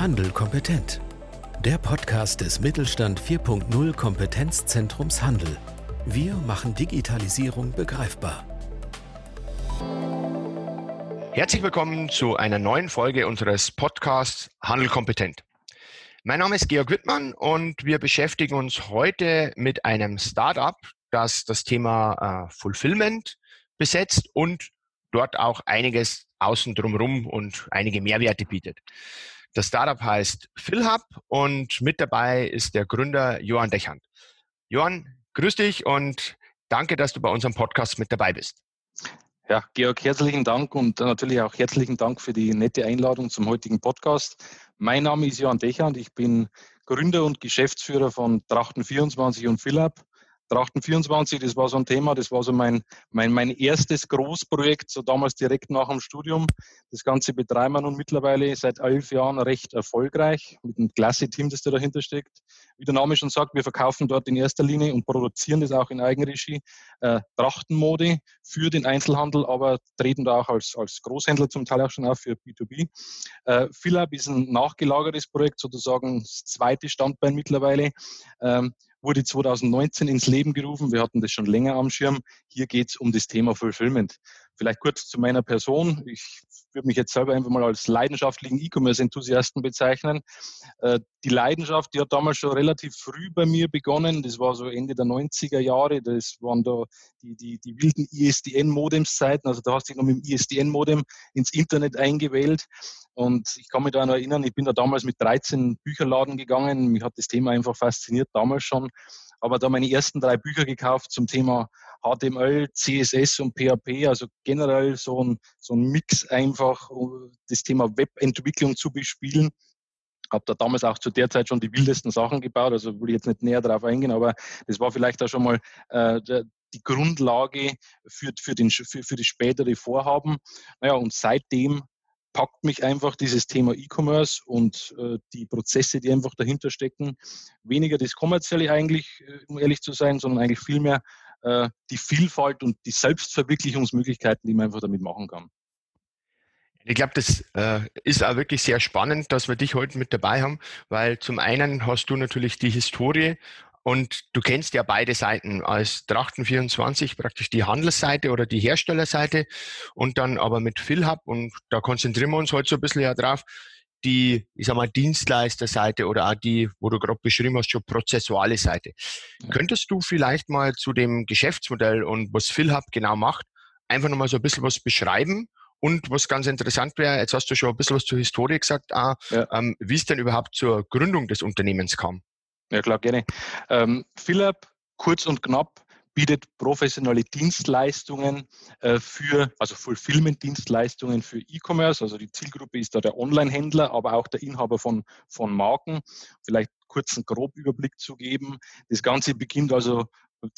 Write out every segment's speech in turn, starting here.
Handel kompetent. Der Podcast des Mittelstand 4.0 Kompetenzzentrums Handel. Wir machen Digitalisierung begreifbar. Herzlich willkommen zu einer neuen Folge unseres Podcasts Handel kompetent. Mein Name ist Georg Wittmann und wir beschäftigen uns heute mit einem Startup, das das Thema äh, Fulfillment besetzt und dort auch einiges außen drumherum und einige Mehrwerte bietet. Das Startup heißt PhilHub und mit dabei ist der Gründer Johann Dechand. Johann, grüß dich und danke, dass du bei unserem Podcast mit dabei bist. Ja, Georg, herzlichen Dank und natürlich auch herzlichen Dank für die nette Einladung zum heutigen Podcast. Mein Name ist Johann Dechand, ich bin Gründer und Geschäftsführer von Trachten24 und PhilHub. Trachten 24, das war so ein Thema, das war so mein, mein, mein erstes Großprojekt, so damals direkt nach dem Studium. Das Ganze betreiben wir nun mittlerweile seit elf Jahren recht erfolgreich mit einem klasse Team, das da dahinter steckt. Wie der Name schon sagt, wir verkaufen dort in erster Linie und produzieren das auch in Eigenregie äh, Trachtenmode für den Einzelhandel, aber treten da auch als, als Großhändler zum Teil auch schon auf für B2B. Äh, Philab ist ein nachgelagertes Projekt, sozusagen das zweite Standbein mittlerweile. Ähm, wurde 2019 ins Leben gerufen. Wir hatten das schon länger am Schirm. Hier geht es um das Thema Fulfillment. Vielleicht kurz zu meiner Person. Ich würde mich jetzt selber einfach mal als leidenschaftlichen E-Commerce-Enthusiasten bezeichnen. Äh, die Leidenschaft, die hat damals schon relativ früh bei mir begonnen. Das war so Ende der 90er Jahre. Das waren da die, die, die wilden ISDN-Modems-Zeiten. Also da hast du dich noch mit dem ISDN-Modem ins Internet eingewählt. Und ich kann mich da noch erinnern, ich bin da damals mit 13 Bücherladen gegangen. Mich hat das Thema einfach fasziniert, damals schon. Aber da meine ersten drei Bücher gekauft zum Thema HTML, CSS und PHP, also generell so ein, so ein Mix einfach, das Thema Webentwicklung zu bespielen. Habe da damals auch zu der Zeit schon die wildesten Sachen gebaut, also will ich jetzt nicht näher darauf eingehen, aber das war vielleicht auch schon mal äh, die Grundlage für, für, den, für, für das spätere Vorhaben. Naja, und seitdem packt mich einfach dieses Thema E-Commerce und äh, die Prozesse, die einfach dahinter stecken. Weniger das Kommerzielle eigentlich, äh, um ehrlich zu sein, sondern eigentlich vielmehr äh, die Vielfalt und die Selbstverwirklichungsmöglichkeiten, die man einfach damit machen kann. Ich glaube, das äh, ist auch wirklich sehr spannend, dass wir dich heute mit dabei haben, weil zum einen hast du natürlich die Historie und du kennst ja beide Seiten als Trachten24 praktisch die Handelsseite oder die Herstellerseite und dann aber mit PhilHub und da konzentrieren wir uns heute so ein bisschen ja drauf, die, ich sag mal, Dienstleisterseite oder auch die, wo du gerade beschrieben hast, schon prozessuale Seite. Ja. Könntest du vielleicht mal zu dem Geschäftsmodell und was PhilHub genau macht, einfach nochmal so ein bisschen was beschreiben? Und was ganz interessant wäre, jetzt hast du schon ein bisschen was zur Historie gesagt, auch, ja. ähm, wie es denn überhaupt zur Gründung des Unternehmens kam. Ja, klar, gerne. Ähm, Philipp, kurz und knapp, bietet professionelle Dienstleistungen äh, für, also Fulfillment-Dienstleistungen für E-Commerce. Also die Zielgruppe ist da der Online-Händler, aber auch der Inhaber von, von Marken. Vielleicht kurz einen Grobüberblick zu geben. Das Ganze beginnt also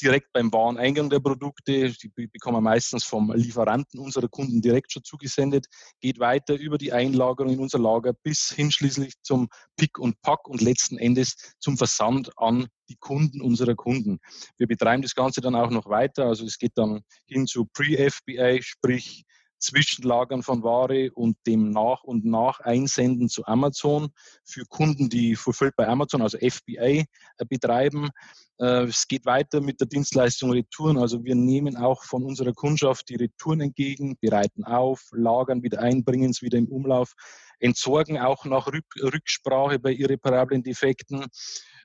direkt beim Wareneingang der Produkte. Die bekommen meistens vom Lieferanten unserer Kunden direkt schon zugesendet, geht weiter über die Einlagerung in unser Lager bis hin schließlich zum Pick und Pack und letzten Endes zum Versand an die Kunden unserer Kunden. Wir betreiben das Ganze dann auch noch weiter. Also es geht dann hin zu Pre-FBA, sprich Zwischenlagern von Ware und dem nach und nach einsenden zu Amazon für Kunden, die Fulfilled bei Amazon, also FBA, äh, betreiben. Äh, es geht weiter mit der Dienstleistung Retouren. Also wir nehmen auch von unserer Kundschaft die Retouren entgegen, bereiten auf, lagern wieder ein, bringen es wieder im Umlauf, entsorgen auch nach Rücksprache bei irreparablen Defekten.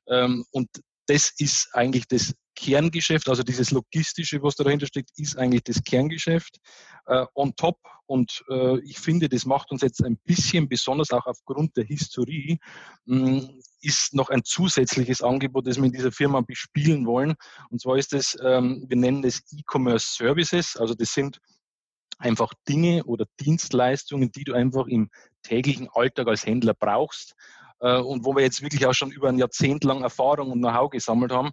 Ähm, und das ist eigentlich das Kerngeschäft, also dieses Logistische, was da dahinter steckt, ist eigentlich das Kerngeschäft äh, on top. Und äh, ich finde, das macht uns jetzt ein bisschen, besonders auch aufgrund der Historie, mh, mm, ist noch ein zusätzliches Angebot, das wir in dieser Firma bespielen wollen. Und zwar ist es, ähm, wir nennen das E-Commerce Services. Also das sind einfach Dinge oder Dienstleistungen, die du einfach im täglichen Alltag als Händler brauchst äh, und wo wir jetzt wirklich auch schon über ein Jahrzehnt lang Erfahrung und Know-how gesammelt haben.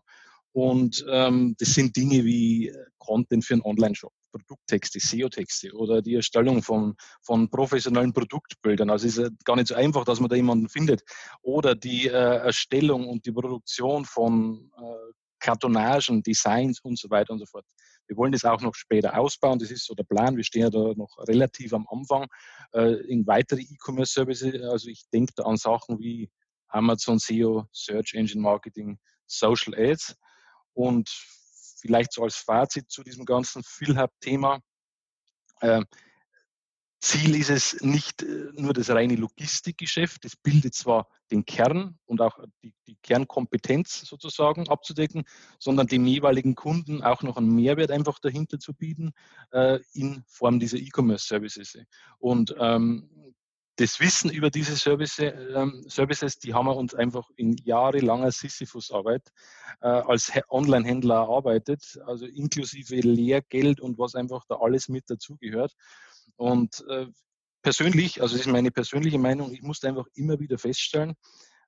Und ähm, das sind Dinge wie äh, Content für einen Online-Shop, Produkttexte, SEO-Texte oder die Erstellung von, von professionellen Produktbildern. Also es ist gar nicht so einfach, dass man da jemanden findet. Oder die äh, Erstellung und die Produktion von äh, Kartonagen, Designs und so weiter und so fort. Wir wollen das auch noch später ausbauen. Das ist so der Plan. Wir stehen ja da noch relativ am Anfang äh, in weitere E-Commerce-Services. Also ich denke da an Sachen wie Amazon SEO, Search Engine Marketing, Social Ads. Und vielleicht so als Fazit zu diesem ganzen PhilHub-Thema. Äh, Ziel ist es nicht äh, nur das reine Logistikgeschäft, das bildet zwar den Kern und auch die, die, Kernkompetenz sozusagen abzudecken, sondern dem jeweiligen Kunden auch noch einen Mehrwert einfach dahinter zu bieten äh, in Form dieser E-Commerce-Services. Und ähm, das Wissen über diese Service, ähm, Services, die haben wir uns einfach in jahrelanger Sisyphus-Arbeit äh, als Online-Händler erarbeitet, also inklusive Lehrgeld und was einfach da alles mit dazugehört. Und äh, persönlich, also das ist meine persönliche Meinung, ich musste einfach immer wieder feststellen,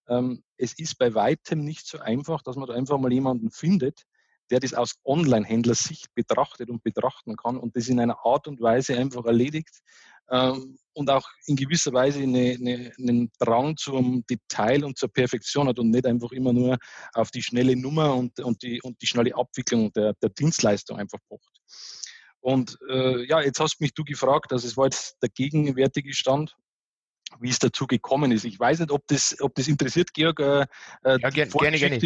ähm, es ist bei weitem nicht so einfach, dass man da einfach mal jemanden findet, der das aus Online-Händler-Sicht betrachtet und betrachten kann und das in einer Art und Weise einfach erledigt ähm, und auch in gewisser Weise eine, eine, einen Drang zum Detail und zur Perfektion hat und nicht einfach immer nur auf die schnelle Nummer und, und, die, und die schnelle Abwicklung der, der Dienstleistung einfach pocht. Und äh, ja, jetzt hast mich du gefragt, also es war jetzt der gegenwärtige Stand, wie es dazu gekommen ist. Ich weiß nicht, ob das, ob das interessiert, Georg. Äh, äh ja, ger gerne, gerne.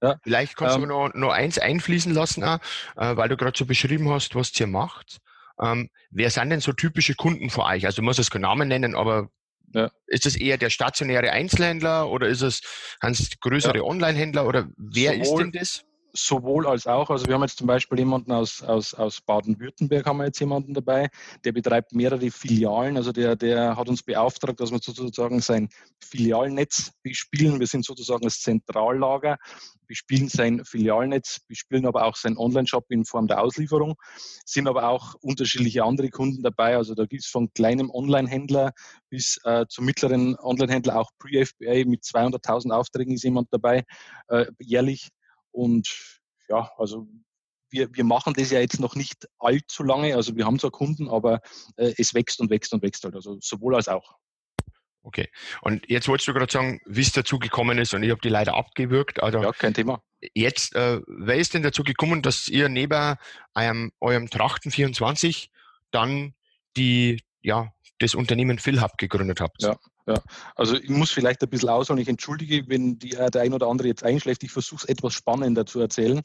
Ja. Vielleicht kannst ähm, du noch, noch eins einfließen lassen, auch, äh, weil du gerade so beschrieben hast, was ihr macht. Ähm, wer sind denn so typische Kunden für euch? Also du musst es keinen Namen nennen, aber ja. ist es eher der stationäre Einzelhändler oder ist es ganz größere ja. Online-Händler oder wer Sowohl, ist denn das? Sowohl als auch. Also wir haben jetzt zum Beispiel jemanden aus, aus, aus Baden-Württemberg, haben wir jetzt jemanden dabei, der betreibt mehrere Filialen. Also der, der hat uns beauftragt, dass wir sozusagen sein Filialnetz bespielen. Wir sind sozusagen das Zentrallager, bespielen sein Filialnetz, bespielen aber auch sein Online-Shop in Form der Auslieferung. Sind aber auch unterschiedliche andere Kunden dabei. Also da gibt es von kleinem Online-Händler bis äh, zum mittleren Online-Händler auch Pre-FBA mit 200.000 Aufträgen ist jemand dabei, äh, jährlich. Und ja, also wir, wir machen das ja jetzt noch nicht allzu lange. Also wir haben zwar Kunden, aber äh, es wächst und wächst und wächst halt. Also sowohl als auch. Okay. Und jetzt wolltest du gerade sagen, wie es dazu gekommen ist und ich habe die leider abgewürgt. Also ja, kein Thema. Jetzt, äh, wer ist denn dazu gekommen, dass ihr neben eurem, eurem Trachten 24 dann die, ja, das Unternehmen PhilHub gegründet habt? Ja, ja, also ich muss vielleicht ein bisschen ausholen. Ich entschuldige, wenn die, äh, der ein oder andere jetzt einschläft. Ich versuche es etwas spannender zu erzählen.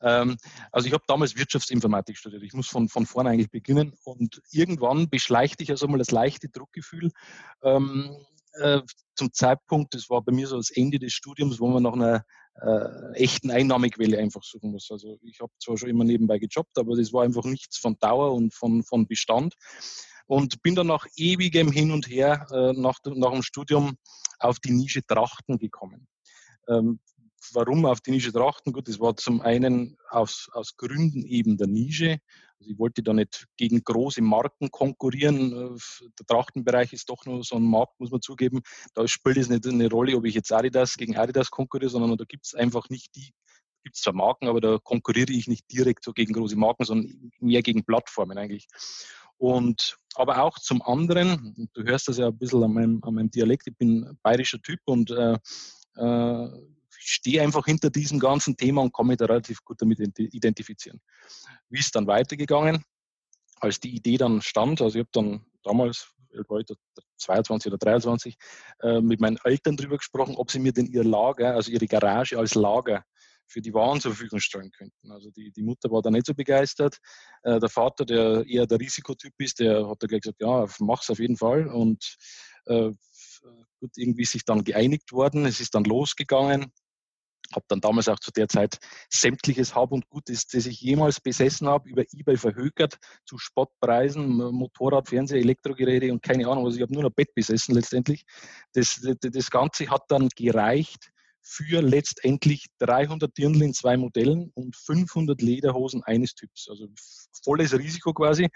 Ähm, also ich habe damals Wirtschaftsinformatik studiert. Ich muss von, von vorne eigentlich beginnen. Und irgendwann beschleicht ich also mal das leichte Druckgefühl. Ähm, äh, zum Zeitpunkt, das war bei mir so das Ende des Studiums, wo man nach einer äh, echten Einnahmequelle einfach suchen muss. Also ich habe zwar schon immer nebenbei gejobbt, aber das war einfach nichts von Dauer und von, von Bestand und bin dann nach ewigem Hin und Her äh, nach, nach dem Studium auf die Nische Trachten gekommen. Ähm, warum auf die Nische Trachten? Gut, das war zum einen aus, aus Gründen eben der Nische. Also ich wollte da nicht gegen große Marken konkurrieren. Äh, der Trachtenbereich ist doch nur so ein Markt, muss man zugeben. Da spielt es nicht eine Rolle, ob ich jetzt Adidas gegen Adidas konkurriere, sondern da gibt es einfach nicht die, gibt es zwar Marken, aber da konkurriere ich nicht direkt so gegen große Marken, sondern mehr gegen Plattformen eigentlich. Und aber auch zum anderen, du hörst das ja ein bisschen an meinem, an meinem Dialekt, ich bin bayerischer Typ und äh, äh, stehe einfach hinter diesem ganzen Thema und kann mich da relativ gut damit identifizieren. Wie ist dann weitergegangen? Als die Idee dann stand, also ich habe dann damals, war ich 22 oder 23, äh, mit meinen Eltern darüber gesprochen, ob sie mir denn ihr Lager, also ihre Garage als Lager für die Waren zur Verfügung stellen könnten. Also die, die Mutter war da nicht so begeistert. Äh, der Vater, der eher der Risikotyp ist, der hat da gleich gesagt, ja, mach's auf jeden Fall. Und äh, gut, irgendwie ist sich dann geeinigt worden. Es ist dann losgegangen. Habe dann damals auch zu der Zeit sämtliches Hab und Gut, das, ich jemals besessen habe, über eBay verhökert zu Spottpreisen, Motorrad, Fernseher, Elektrogeräte und keine Ahnung. Also ich habe nur noch Bett besessen letztendlich. Das, das, das Ganze hat dann gereicht, für letztendlich 300 Dirndl in zwei Modellen und 500 Lederhosen eines Typs. Also volles Risiko quasi.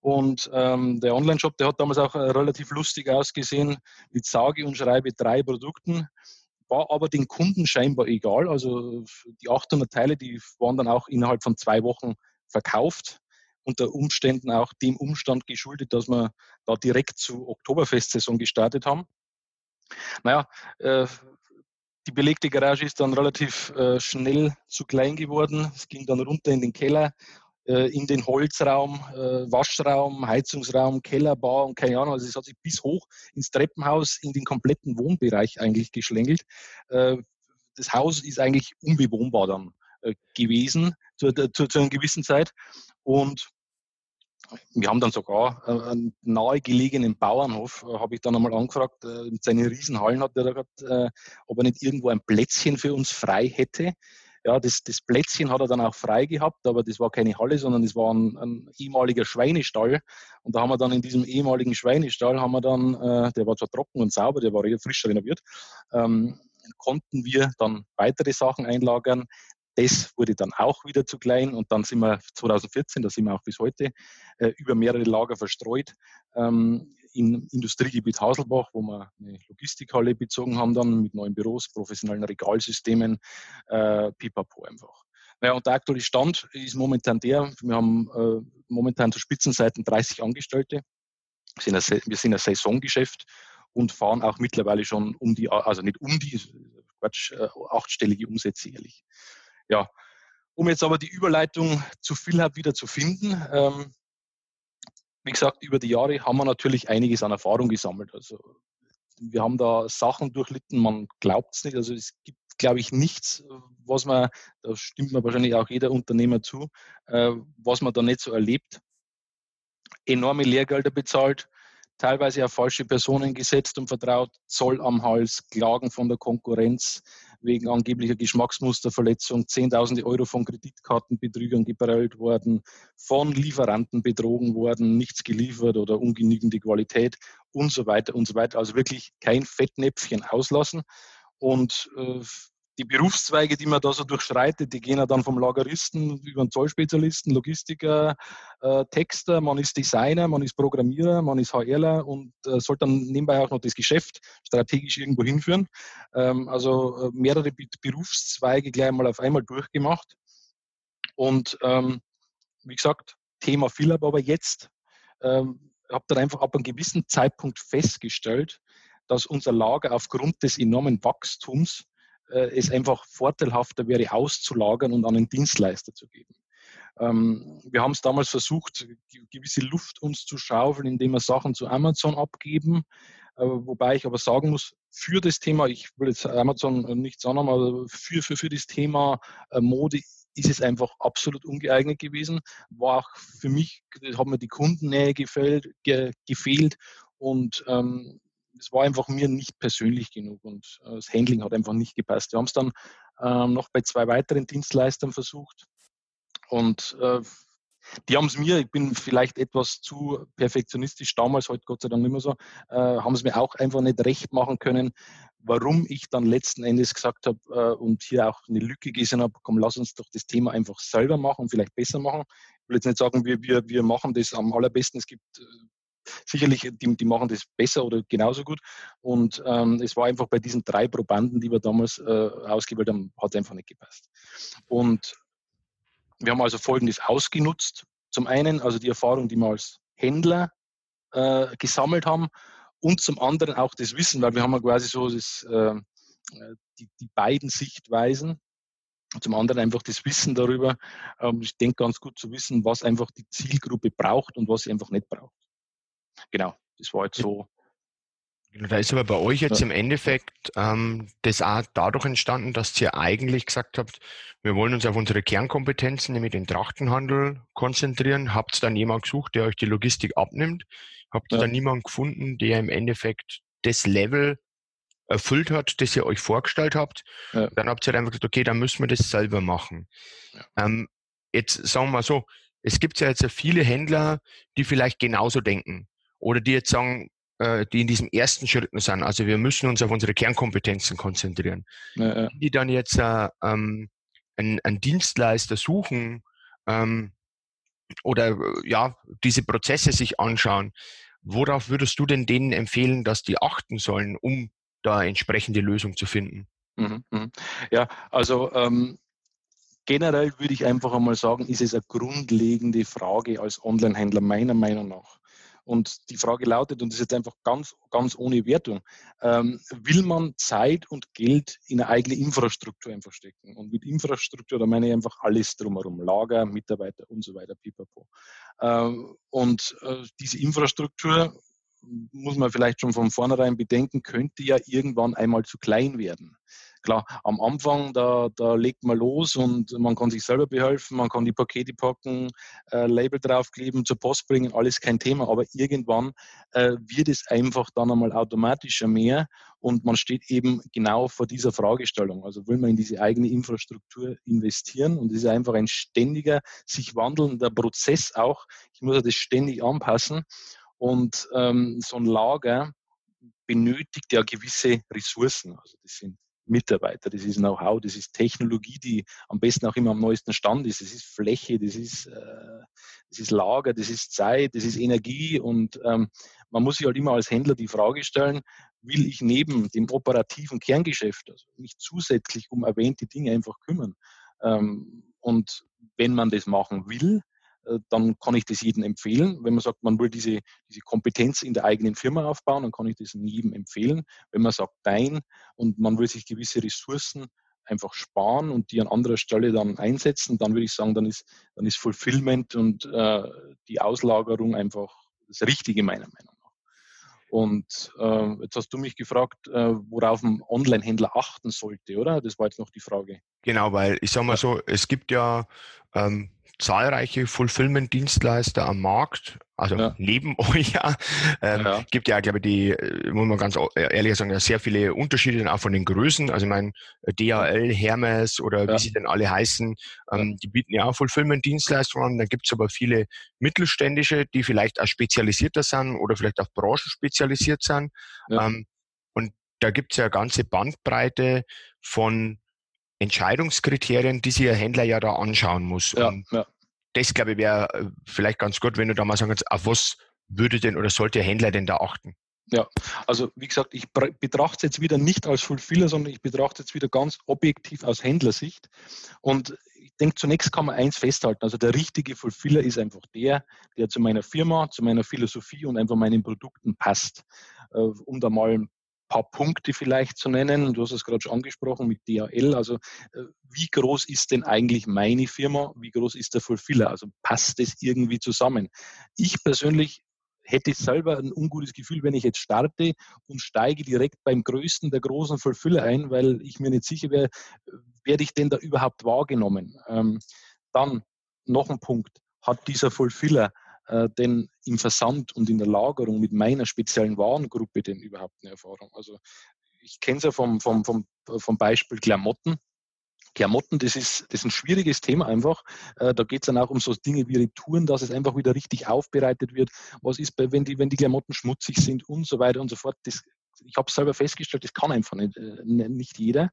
Und ähm, der Online-Shop, der hat damals auch äh, relativ lustig ausgesehen mit sage und schreibe drei Produkten. War aber den Kunden scheinbar egal. Also die 800 Teile, die waren dann auch innerhalb von zwei Wochen verkauft unter Umständen auch dem Umstand geschuldet, dass wir da direkt zur Oktoberfestsaison gestartet haben. Naja, äh, die belegte Garage ist dann relativ äh, schnell zu klein geworden. Es ging dann runter in den Keller. äh, in den Holzraum, äh, Waschraum, Heizungsraum, Keller, Bar und keine Ahnung. Also es hat sich bis hoch ins Treppenhaus, in den kompletten Wohnbereich eigentlich geschlängelt. Äh, das Haus ist eigentlich unbewohnbar dann gewesen zu, zu, zu einer gewissen Zeit. Und wir haben dann sogar einen nahegelegenen Bauernhof, habe ich dann einmal angefragt, mit seinen Riesenhallen hat er da gehabt, ob er nicht irgendwo ein Plätzchen für uns frei hätte. Ja, das, das Plätzchen hat er dann auch frei gehabt, aber das war keine Halle, sondern das war ein, ein ehemaliger Schweinestall. Und da haben wir dann in diesem ehemaligen Schweinestall, haben wir dann, äh, der war zwar trocken und sauber, der war frisch renoviert, ähm, konnten wir dann weitere Sachen einlagern. Das wurde dann auch wieder zu klein und dann sind wir 2014, da sind wir auch bis heute, äh, über mehrere Lager verstreut. Ähm, im Industriegebiet Haselbach, wo wir eine Logistikhalle bezogen haben, dann mit neuen Büros, professionellen Regalsystemen, äh, pipapo einfach. Naja, und der aktuelle Stand ist momentan der, wir haben äh, momentan zu Spitzenseiten 30 Angestellte. Wir sind, ein, wir sind ein Saisongeschäft und fahren auch mittlerweile schon um die, also nicht um die, Quatsch, äh, achtstellige Umsätze jährlich. Ja, um jetzt aber die Überleitung zu Philhub wieder zu finden, ähm, wie gesagt, über die Jahre haben wir natürlich einiges an Erfahrung gesammelt. Also wir haben da Sachen durchlitten, man glaubt es nicht. Also es gibt, glaube ich, nichts, was man, da stimmt mir wahrscheinlich auch jeder Unternehmer zu, äh, was man da nicht so erlebt. Enorme Lehrgelder bezahlt, teilweise auf falsche Personen gesetzt und vertraut, Zoll am Hals, Klagen von der Konkurrenz, wegen angeblicher Geschmacksmusterverletzung, Zehntausende Euro von Kreditkartenbetrügern geprellt worden, von Lieferanten betrogen worden, nichts geliefert oder ungenügende Qualität und so weiter und so weiter. Also wirklich kein Fettnäpfchen auslassen. Und äh, die Berufszweige, die man da so durchschreitet, die gehen ja dann vom Lageristen über den Zollspezialisten, Logistiker, äh, Texter, man ist Designer, man ist Programmierer, man ist HRler und äh, sollte dann nebenbei auch noch das Geschäft strategisch irgendwo hinführen. Ähm, also äh, mehrere Berufszweige gleich mal auf einmal durchgemacht. Und ähm, wie gesagt, Thema Philab aber jetzt. Ähm, habe dann einfach ab einem gewissen Zeitpunkt festgestellt, dass unser Lager aufgrund des enormen Wachstums äh, es einfach vorteilhafter wäre, auszulagern und an einen Dienstleister zu geben. Ähm, wir haben es damals versucht, gewisse Luft uns zu schaufeln, indem wir Sachen zu Amazon abgeben. Äh, wobei ich aber sagen muss, für das Thema, ich will jetzt Amazon nichts anderem, aber für, für, für das Thema äh, Mode ist es einfach absolut ungeeignet gewesen. War auch für mich, hat mir die Kundennähe gefällt, ge, gefehlt und ähm, es war einfach mir nicht persönlich genug und äh, das Handling hat einfach nicht gepasst. Wir haben es dann ähm, noch bei zwei weiteren Dienstleistern versucht und äh, die haben es mir, ich bin vielleicht etwas zu perfektionistisch damals, heute Gott sei Dank nicht mehr so, äh, haben es mir auch einfach nicht recht machen können, warum ich dann letzten Endes gesagt habe äh, und hier auch eine Lücke gesehen habe, komm, lass uns doch das Thema einfach selber machen und vielleicht besser machen. Ich will jetzt nicht sagen, wir, wir, wir machen das am allerbesten. Es gibt äh, sicherlich, die, die machen das besser oder genauso gut. Und ähm, es war einfach bei diesen drei Probanden, die wir damals äh, ausgewählt haben, hat einfach nicht gepasst. Und wir haben also Folgendes ausgenutzt. Zum einen also die Erfahrung, die wir als Händler äh, gesammelt haben und zum anderen auch das Wissen, weil wir haben ja quasi so das, äh, die, die, beiden Sichtweisen. Zum anderen einfach das Wissen darüber. Ähm, ich denke ganz gut zu wissen, was einfach die Zielgruppe braucht und was sie einfach nicht braucht genau, das war jetzt so. Da ist aber bei euch jetzt ja. im Endeffekt ähm, das auch dadurch entstanden, dass ihr eigentlich gesagt habt, wir wollen uns auf unsere Kernkompetenzen, nämlich den Trachtenhandel, konzentrieren. Habt dann jemanden gesucht, der euch die Logistik abnimmt? Habt ihr ja. dann niemanden gefunden, der im Endeffekt das Level erfüllt hat, das ihr euch vorgestellt habt? Ja. Dann habt ihr einfach gesagt, okay, dann müssen wir das selber machen. Ähm, jetzt sagen wir mal so, es gibt ja jetzt viele Händler, die vielleicht genauso denken oder die jetzt sagen, äh, die in diesem ersten Schritt sind, also wir müssen uns auf unsere Kernkompetenzen konzentrieren, ja, ja. die dann jetzt äh, ähm, einen, einen, Dienstleister suchen ähm, oder äh, ja, diese Prozesse sich anschauen, worauf würdest du denn denen empfehlen, dass die achten sollen, um da entsprechende Lösung zu finden? Mhm, mhm. Ja, also ähm, generell würde ich einfach einmal sagen, ist es eine grundlegende Frage als Online-Händler meiner Meinung nach Und die Frage lautet, und das ist jetzt einfach ganz, ganz ohne Wertung, ähm, will man Zeit und Geld in eine eigene Infrastruktur einfach stecken? Und mit Infrastruktur, da meine ich einfach alles drumherum, Lager, Mitarbeiter und so weiter, pipapo. Ähm, und äh, diese Infrastruktur muss man vielleicht schon von vornherein bedenken, könnte ja irgendwann einmal zu klein werden. Klar, am Anfang, da, da legt man los und man kann sich selber behelfen, man kann die Pakete packen, äh, Label draufkleben, zur Post bringen, alles kein Thema. Aber irgendwann äh, wird es einfach dann einmal automatischer mehr und man steht eben genau vor dieser Fragestellung. Also will man in diese eigene Infrastruktur investieren und es ist einfach ein ständiger, sich wandelnder Prozess auch. Ich muss das ständig anpassen und ähm, so ein Lager benötigt ja gewisse Ressourcen. Also das sind Mitarbeiter, das ist Know-how, das ist Technologie, die am besten auch immer am neuesten Stand ist. Das ist Fläche, das ist, äh, das ist Lager, das ist Zeit, das ist Energie und ähm, man muss sich halt immer als Händler die Frage stellen, will ich neben dem operativen Kerngeschäft also mich zusätzlich um erwähnte Dinge einfach kümmern? Ähm, und wenn man das machen will, dann kann ich das jedem empfehlen. Wenn man sagt, man will diese, diese Kompetenz in der eigenen Firma aufbauen, dann kann ich das jedem empfehlen. Wenn man sagt, nein, und man will sich gewisse Ressourcen einfach sparen und die an anderer Stelle dann einsetzen, dann würde ich sagen, dann ist, dann ist Fulfillment und äh, die Auslagerung einfach das Richtige meiner Meinung nach. Und äh, jetzt hast du mich gefragt, äh, worauf ein Online-Händler achten sollte, oder? Das war jetzt noch die Frage. Genau, weil ich sage mal so, es gibt ja ähm, zahlreiche Fulfillment-Dienstleister am Markt, also ja. neben euch. Ähm, ja. Gibt ja, glaube ich, die, äh, muss man ganz ehrlich sagen, ja sehr viele Unterschiede auch von den Größen. Also ich meine, DHL, Hermes oder ja. wie sie denn alle heißen, ähm, die bieten ja auch Fulfillment-Dienstleistungen an. Da gibt es aber viele mittelständische, die vielleicht auch spezialisierter sind oder vielleicht auf Branchen spezialisiert sind. Ähm, und da gibt es ja eine ganze Bandbreite von Entscheidungskriterien, die sich ein Händler ja da anschauen muss. Ja, ja. Das, glaube ich, wäre äh, vielleicht ganz gut, wenn du da mal sagen kannst, auf was würde denn oder sollte der Händler denn da achten? Ja, also wie gesagt, ich betrachte es jetzt wieder nicht als Fulfiller, sondern ich betrachte es jetzt wieder ganz objektiv aus Händlersicht. Und ich denke, zunächst kann man eins festhalten. Also der richtige Fulfiller ist einfach der, der zu meiner Firma, zu meiner Philosophie und einfach meinen Produkten passt. Äh, um da mal ein paar Punkte vielleicht zu nennen. Du hast es gerade schon angesprochen mit DHL. Also äh, wie groß ist denn eigentlich meine Firma? Wie groß ist der Fulfiller? Also passt das irgendwie zusammen? Ich persönlich hätte selber ein ungutes Gefühl, wenn ich jetzt starte und steige direkt beim größten der großen Fulfiller ein, weil ich mir nicht sicher wäre, werde ich denn da überhaupt wahrgenommen? Ähm, dann noch ein Punkt. Hat dieser Fulfiller äh, denn im Versand und in der Lagerung mit meiner speziellen Warengruppe denn überhaupt eine Erfahrung? Also ich kenne es ja vom, vom, vom, vom Beispiel Klamotten. Klamotten, das ist, das ist ein schwieriges Thema einfach. Äh, da geht es dann auch um so Dinge wie Retouren, dass es einfach wieder richtig aufbereitet wird. Was ist, bei, wenn, die, wenn die Klamotten schmutzig sind und so weiter und so fort. Das, ich habe selber festgestellt, das kann einfach nicht, äh, nicht jeder.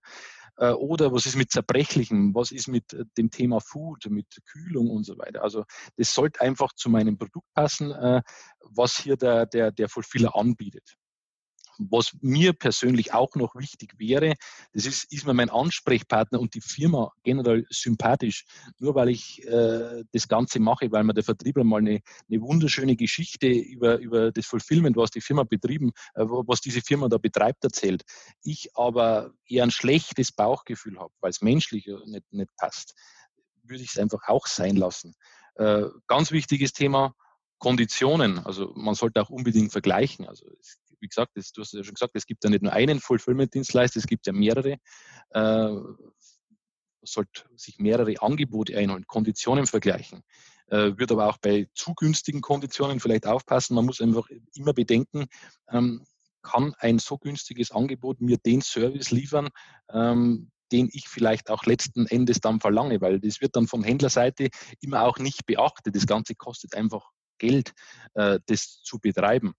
Äh, oder was ist mit Zerbrechlichem? Was ist mit äh, dem Thema Food, mit Kühlung und so weiter? Also das sollte einfach zu meinem Produkt passen, äh, was hier der, der, der Fulfiller anbietet. Was mir persönlich auch noch wichtig wäre, das ist, ist mir mein Ansprechpartner und die Firma generell sympathisch. Nur weil ich äh, das Ganze mache, weil mir der Vertriebler mal eine, eine wunderschöne Geschichte über, über das Fulfillment, was die Firma betrieben, äh, was diese Firma da betreibt, erzählt. Ich aber eher ein schlechtes Bauchgefühl habe, weil es menschlich nicht, nicht passt, würde ich es einfach auch sein lassen. Äh, ganz wichtiges Thema, Konditionen. Also man sollte auch unbedingt vergleichen. Also es wie gesagt, das, du hast ja schon gesagt, es gibt ja nicht nur einen Fulfillment-Dienstleister, es gibt ja mehrere. Äh, sollte sich mehrere Angebote einholen, Konditionen vergleichen. Äh, wird aber auch bei zu günstigen Konditionen vielleicht aufpassen. Man muss einfach immer bedenken, ähm, kann ein so günstiges Angebot mir den Service liefern, ähm, den ich vielleicht auch letzten Endes dann verlange, weil das wird dann von Händlerseite immer auch nicht beachtet. Das Ganze kostet einfach Geld, äh, das zu betreiben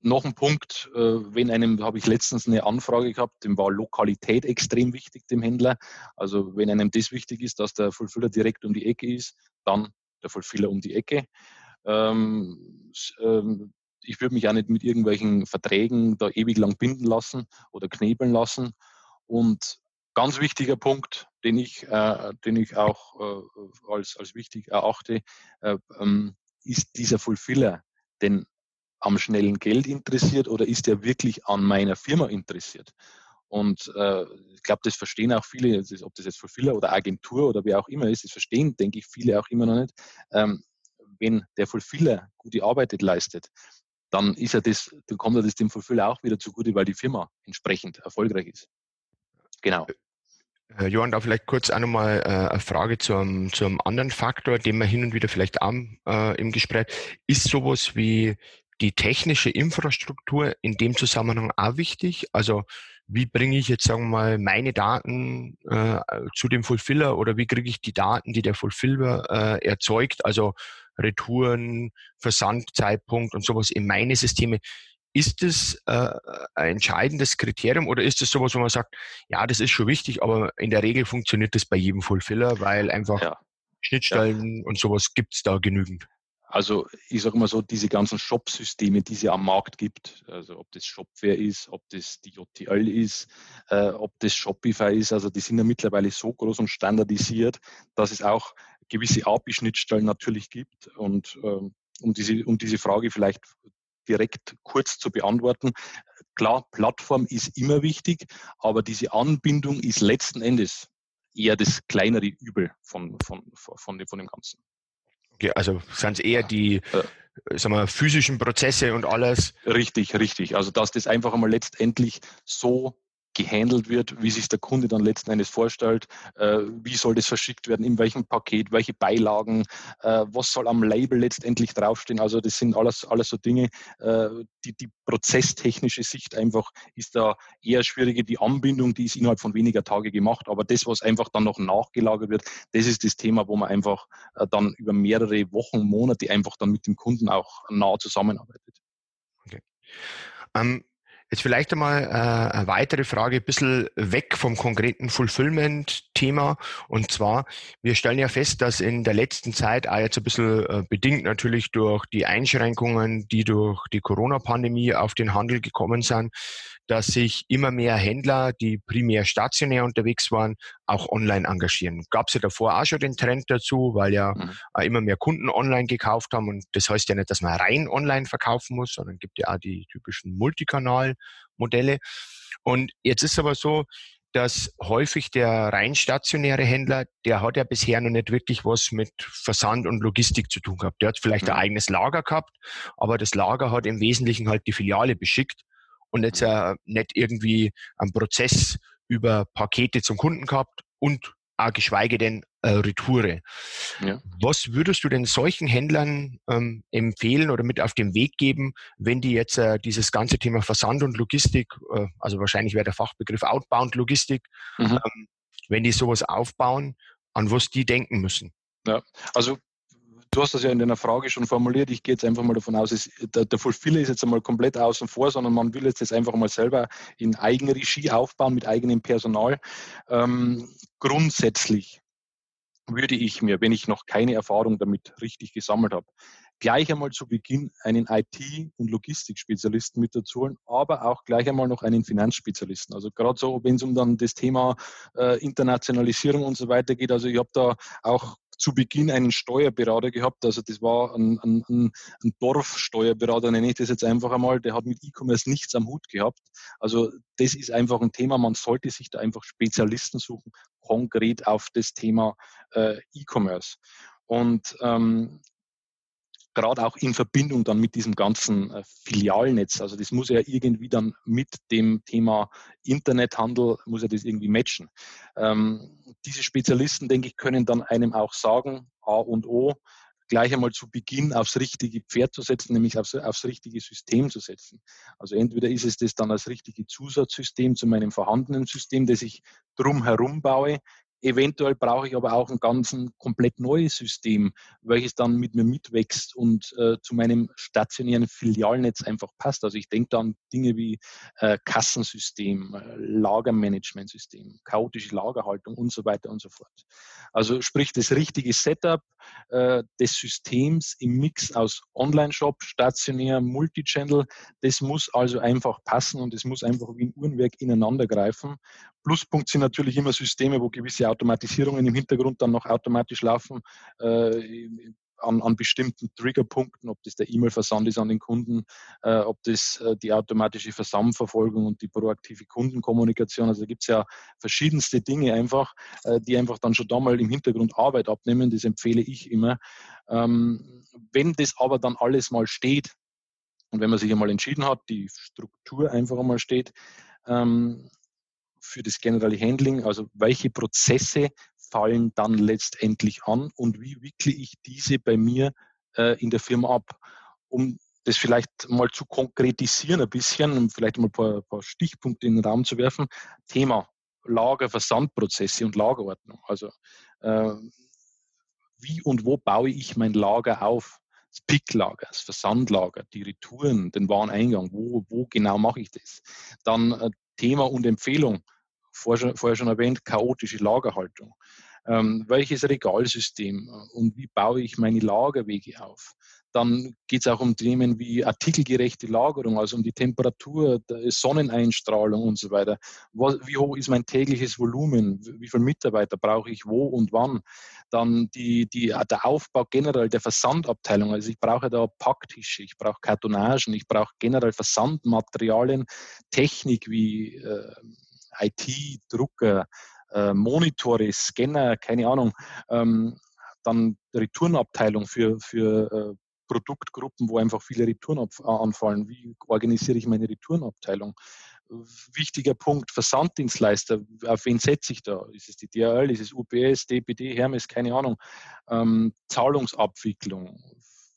noch ein Punkt, äh, wenn einem, habe ich letztens eine Anfrage gehabt, dem war Lokalität extrem wichtig, dem Händler. Also wenn einem das wichtig ist, dass der Fulfiller direkt um die Ecke ist, dann der Fulfiller um die Ecke. Ähm, ähm, ich würde mich auch nicht mit irgendwelchen Verträgen da ewig lang binden lassen oder knebeln lassen. Und ganz wichtiger Punkt, den ich, äh, den ich auch äh, als, als wichtig erachte, äh, ähm, ist dieser Fulfiller denn am schnellen Geld interessiert oder ist er wirklich an meiner Firma interessiert? Und äh, ich glaube, das verstehen auch viele, ob das jetzt Fulfiller oder Agentur oder wer auch immer ist, das verstehen, denke ich, viele auch immer noch nicht. Ähm, wenn der Fulfiller gute Arbeit leistet, dann ist er das, dann kommt er das dem Fulfiller auch wieder zugute, weil die Firma entsprechend erfolgreich ist. Genau. Äh, Johann, da vielleicht kurz auch nochmal äh, eine Frage zu einem, zu einem anderen Faktor, den wir hin und wieder vielleicht auch äh, im Gespräch. Ist sowas wie die technische Infrastruktur in dem Zusammenhang auch wichtig? Also wie bringe ich jetzt, sagen wir mal, meine Daten äh, zu dem Fulfiller oder wie kriege ich die Daten, die der Fulfiller äh, erzeugt, also Retouren, Versandzeitpunkt und sowas in meine Systeme. Ist das äh, ein entscheidendes Kriterium oder ist das sowas, wo man sagt, ja, das ist schon wichtig, aber in der Regel funktioniert das bei jedem Fulfiller, weil einfach ja. Schnittstellen ja. und sowas gibt es da genügend? Also ich sage mal so, diese ganzen Shop-Systeme, die es ja am Markt gibt, also ob das Shopware ist, ob das die JTL ist, äh, ob das Shopify ist, also die sind ja mittlerweile so groß und standardisiert, dass es auch gewisse API-Schnittstellen natürlich gibt. Und ähm, um, diese, um diese Frage vielleicht direkt kurz zu beantworten, klar, Plattform ist immer wichtig, aber diese Anbindung ist letzten Endes eher das kleinere Übel von, von, von, von dem Ganzen. Also sind es eher die äh, sagen wir, physischen Prozesse und alles? Richtig, richtig. Also dass das einfach einmal letztendlich so gehandelt wird, wie sich der Kunde dann letzten Endes vorstellt, äh, wie soll das verschickt werden, in welchem Paket, welche Beilagen, äh, was soll am Label letztendlich draufstehen. Also das sind alles, alles so Dinge, äh, die, die prozesstechnische Sicht einfach ist da eher schwieriger. Die Anbindung, die ist innerhalb von weniger Tage gemacht, aber das, was einfach dann noch nachgelagert wird, das ist das Thema, wo man einfach äh, dann über mehrere Wochen, Monate einfach dann mit dem Kunden auch nah zusammenarbeitet. Okay. Um Jetzt vielleicht einmal äh, eine weitere Frage, ein bisschen weg vom konkreten Fulfillment-Thema. Und zwar, wir stellen ja fest, dass in der letzten Zeit, auch jetzt ein bisschen äh, bedingt natürlich durch die Einschränkungen, die durch die Corona-Pandemie auf den Handel gekommen sind, dass sich immer mehr Händler, die primär stationär unterwegs waren, auch online engagieren. Gab es ja davor auch schon den Trend dazu, weil ja mhm. immer mehr Kunden online gekauft haben. Und das heißt ja nicht, dass man rein online verkaufen muss, sondern gibt ja auch die typischen Multikanal-Modelle. Und jetzt ist aber so, dass häufig der rein stationäre Händler, der hat ja bisher noch nicht wirklich was mit Versand und Logistik zu tun gehabt. Der hat vielleicht ein mhm. eigenes Lager gehabt, aber das Lager hat im Wesentlichen halt die Filiale beschickt und jetzt äh, nicht irgendwie einen Prozess über Pakete zum Kunden gehabt und auch geschweige denn äh, Retoure. Ja. Was würdest du denn solchen Händlern ähm, empfehlen oder mit auf den Weg geben, wenn die jetzt äh, dieses ganze Thema Versand und Logistik, äh, also wahrscheinlich wäre der Fachbegriff Outbound Logistik, mhm. ähm, wenn die sowas aufbauen, an was die denken müssen? Ja, also Du hast das ja in deiner Frage schon formuliert. Ich gehe jetzt einfach mal davon aus, es, der, der Fulfiller ist jetzt einmal komplett außen vor, sondern man will jetzt das einfach mal selber in Eigenregie aufbauen mit eigenem Personal. Ähm, grundsätzlich würde ich mir, wenn ich noch keine Erfahrung damit richtig gesammelt habe, gleich einmal zu Beginn einen IT- und Logistikspezialisten mit dazu holen, aber auch gleich einmal noch einen Finanzspezialisten. Also gerade so, wenn es um dann das Thema äh, Internationalisierung und so weiter geht. Also ich habe da auch zu Beginn einen Steuerberater gehabt. Also das war ein, ein, ein, Dorfsteuerberater, nenne ich das jetzt einfach einmal. Der hat mit E-Commerce nichts am Hut gehabt. Also das ist einfach ein Thema. Man sollte sich da einfach Spezialisten suchen, konkret auf das Thema äh, E-Commerce. Und ähm, gerade auch in Verbindung dann mit diesem ganzen äh, Filialnetz. Also das muss ja irgendwie dann mit dem Thema Internethandel, muss ja das irgendwie matchen. Ähm, diese Spezialisten, denke ich, können dann einem auch sagen, A und O, gleich einmal zu Beginn aufs richtige Pferd zu setzen, nämlich aufs, aufs richtige System zu setzen. Also entweder ist es das dann als richtige Zusatzsystem zu meinem vorhandenen System, das ich drumherum baue, Eventuell brauche ich aber auch ein ganz komplett neues System, welches dann mit mir mitwächst und äh, zu meinem stationären Filialnetz einfach passt. Also ich denke da an Dinge wie äh, Kassensystem, äh, Lagermanagementsystem, chaotische Lagerhaltung und so weiter und so fort. Also sprich das richtige Setup äh, des Systems im Mix aus Online-Shop, stationär, Multichannel, das muss also einfach passen und es muss einfach wie ein Uhrenwerk ineinander greifen. Pluspunkt sind natürlich immer Systeme, wo gewisse Automatisierungen im Hintergrund dann noch automatisch laufen. Äh, an, an bestimmten Triggerpunkten, ob das der E-Mail-Versand ist an den Kunden, äh, ob das äh, die automatische Versandverfolgung und die proaktive Kundenkommunikation. Also gibt es ja verschiedenste Dinge einfach, äh, die einfach dann schon da mal im Hintergrund Arbeit abnehmen. Das empfehle ich immer. Ähm, wenn das aber dann alles mal steht und wenn man sich einmal entschieden hat, die Struktur einfach einmal steht, ähm, für das General Handling, also welche Prozesse fallen dann letztendlich an und wie wickle ich diese bei mir äh, in der Firma ab, um das vielleicht mal zu konkretisieren ein bisschen, um vielleicht mal ein paar, paar Stichpunkte in den Raum zu werfen. Thema Lager, Versandprozesse und Lagerordnung. Also äh, wie und wo baue ich mein Lager auf? Das Picklager, das Versandlager, die Retouren, den Wareneingang, wo, wo genau mache ich das? Dann äh, Thema und Empfehlung vorher, schon erwähnt, chaotische Lagerhaltung. Ähm, welches Regalsystem äh, und wie baue ich meine Lagerwege auf? Dann geht es auch um Themen wie artikelgerechte Lagerung, also um die Temperatur, Sonneneinstrahlung und so weiter. wie hoch ist mein tägliches Volumen? Wie viele Mitarbeiter brauche ich wo und wann? Dann die, die, der Aufbau generell der Versandabteilung. Also ich brauche da Packtische, ich brauche Kartonagen, ich brauche generell Versandmaterialien, Technik wie äh, IT, Drucker, äh, Monitore, Scanner, keine Ahnung. Ähm, dann Retourenabteilung für, für äh, Produktgruppen, wo einfach viele Retouren anfallen. Wie organisiere ich meine Retourenabteilung? Wichtiger Punkt, Versanddienstleister, auf wen setze ich da? Ist es die DHL, ist es UPS, DPD, Hermes, keine Ahnung. Ähm, Zahlungsabwicklung,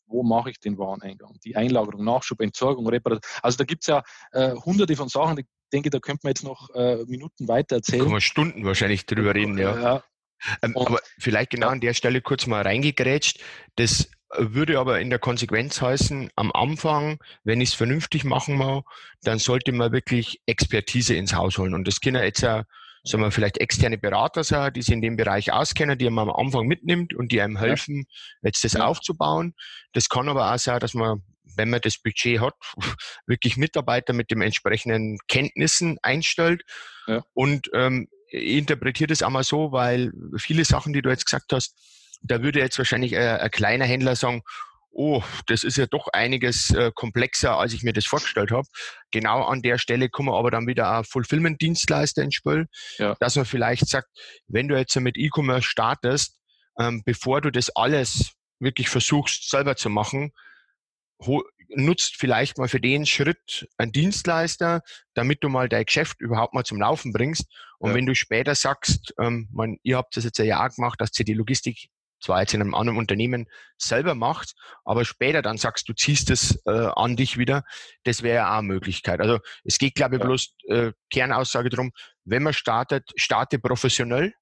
wo mache ich den Wareneingang? Die Einlagerung, Nachschub, Entsorgung, Reparatur. Also da gibt es ja äh, hunderte von Sachen, die denke, da könnte man jetzt noch äh, Minuten weiter erzählen. Können wir Stunden wahrscheinlich drüber reden, ja. ja. Ähm, aber vielleicht genau an der Stelle kurz mal reingegrätscht. Das würde aber in der Konsequenz heißen, am Anfang, wenn ich es vernünftig machen will, dann sollte man wirklich Expertise ins Haus holen. Und das können jetzt ja, sagen wir, vielleicht externe Berater sein, die sich in dem Bereich auskennen, die man am Anfang mitnimmt und die einem helfen, jetzt das ja. aufzubauen. Das kann aber auch sein, dass man wenn man das Budget hat, wirklich Mitarbeiter mit den entsprechenden Kenntnissen einstellt. Ja. Und ähm, ich interpretiere das einmal so, weil viele Sachen, die du jetzt gesagt hast, da würde jetzt wahrscheinlich ein, äh, ein kleiner Händler sagen, oh, das ist ja doch einiges äh, komplexer, als ich mir das vorgestellt habe. Genau an der Stelle kommen aber dann wieder auch Fulfillment-Dienstleister ins Spiel, ja. dass man vielleicht sagt, wenn du jetzt mit E-Commerce startest, ähm, bevor du das alles wirklich versuchst selber zu machen, nutzt vielleicht mal für den Schritt einen Dienstleister, damit du mal dein Geschäft überhaupt mal zum Laufen bringst. Und ja. wenn du später sagst, ähm, man, ihr habt das jetzt ein Jahr gemacht, dass ihr die Logistik zwar jetzt in einem anderen Unternehmen selber macht, aber später dann sagst, du ziehst es äh, an dich wieder, das wäre ja auch eine Möglichkeit. Also es geht, glaube ich, ja. bloß äh, Kernaussage darum, wenn man startet, starte professionell,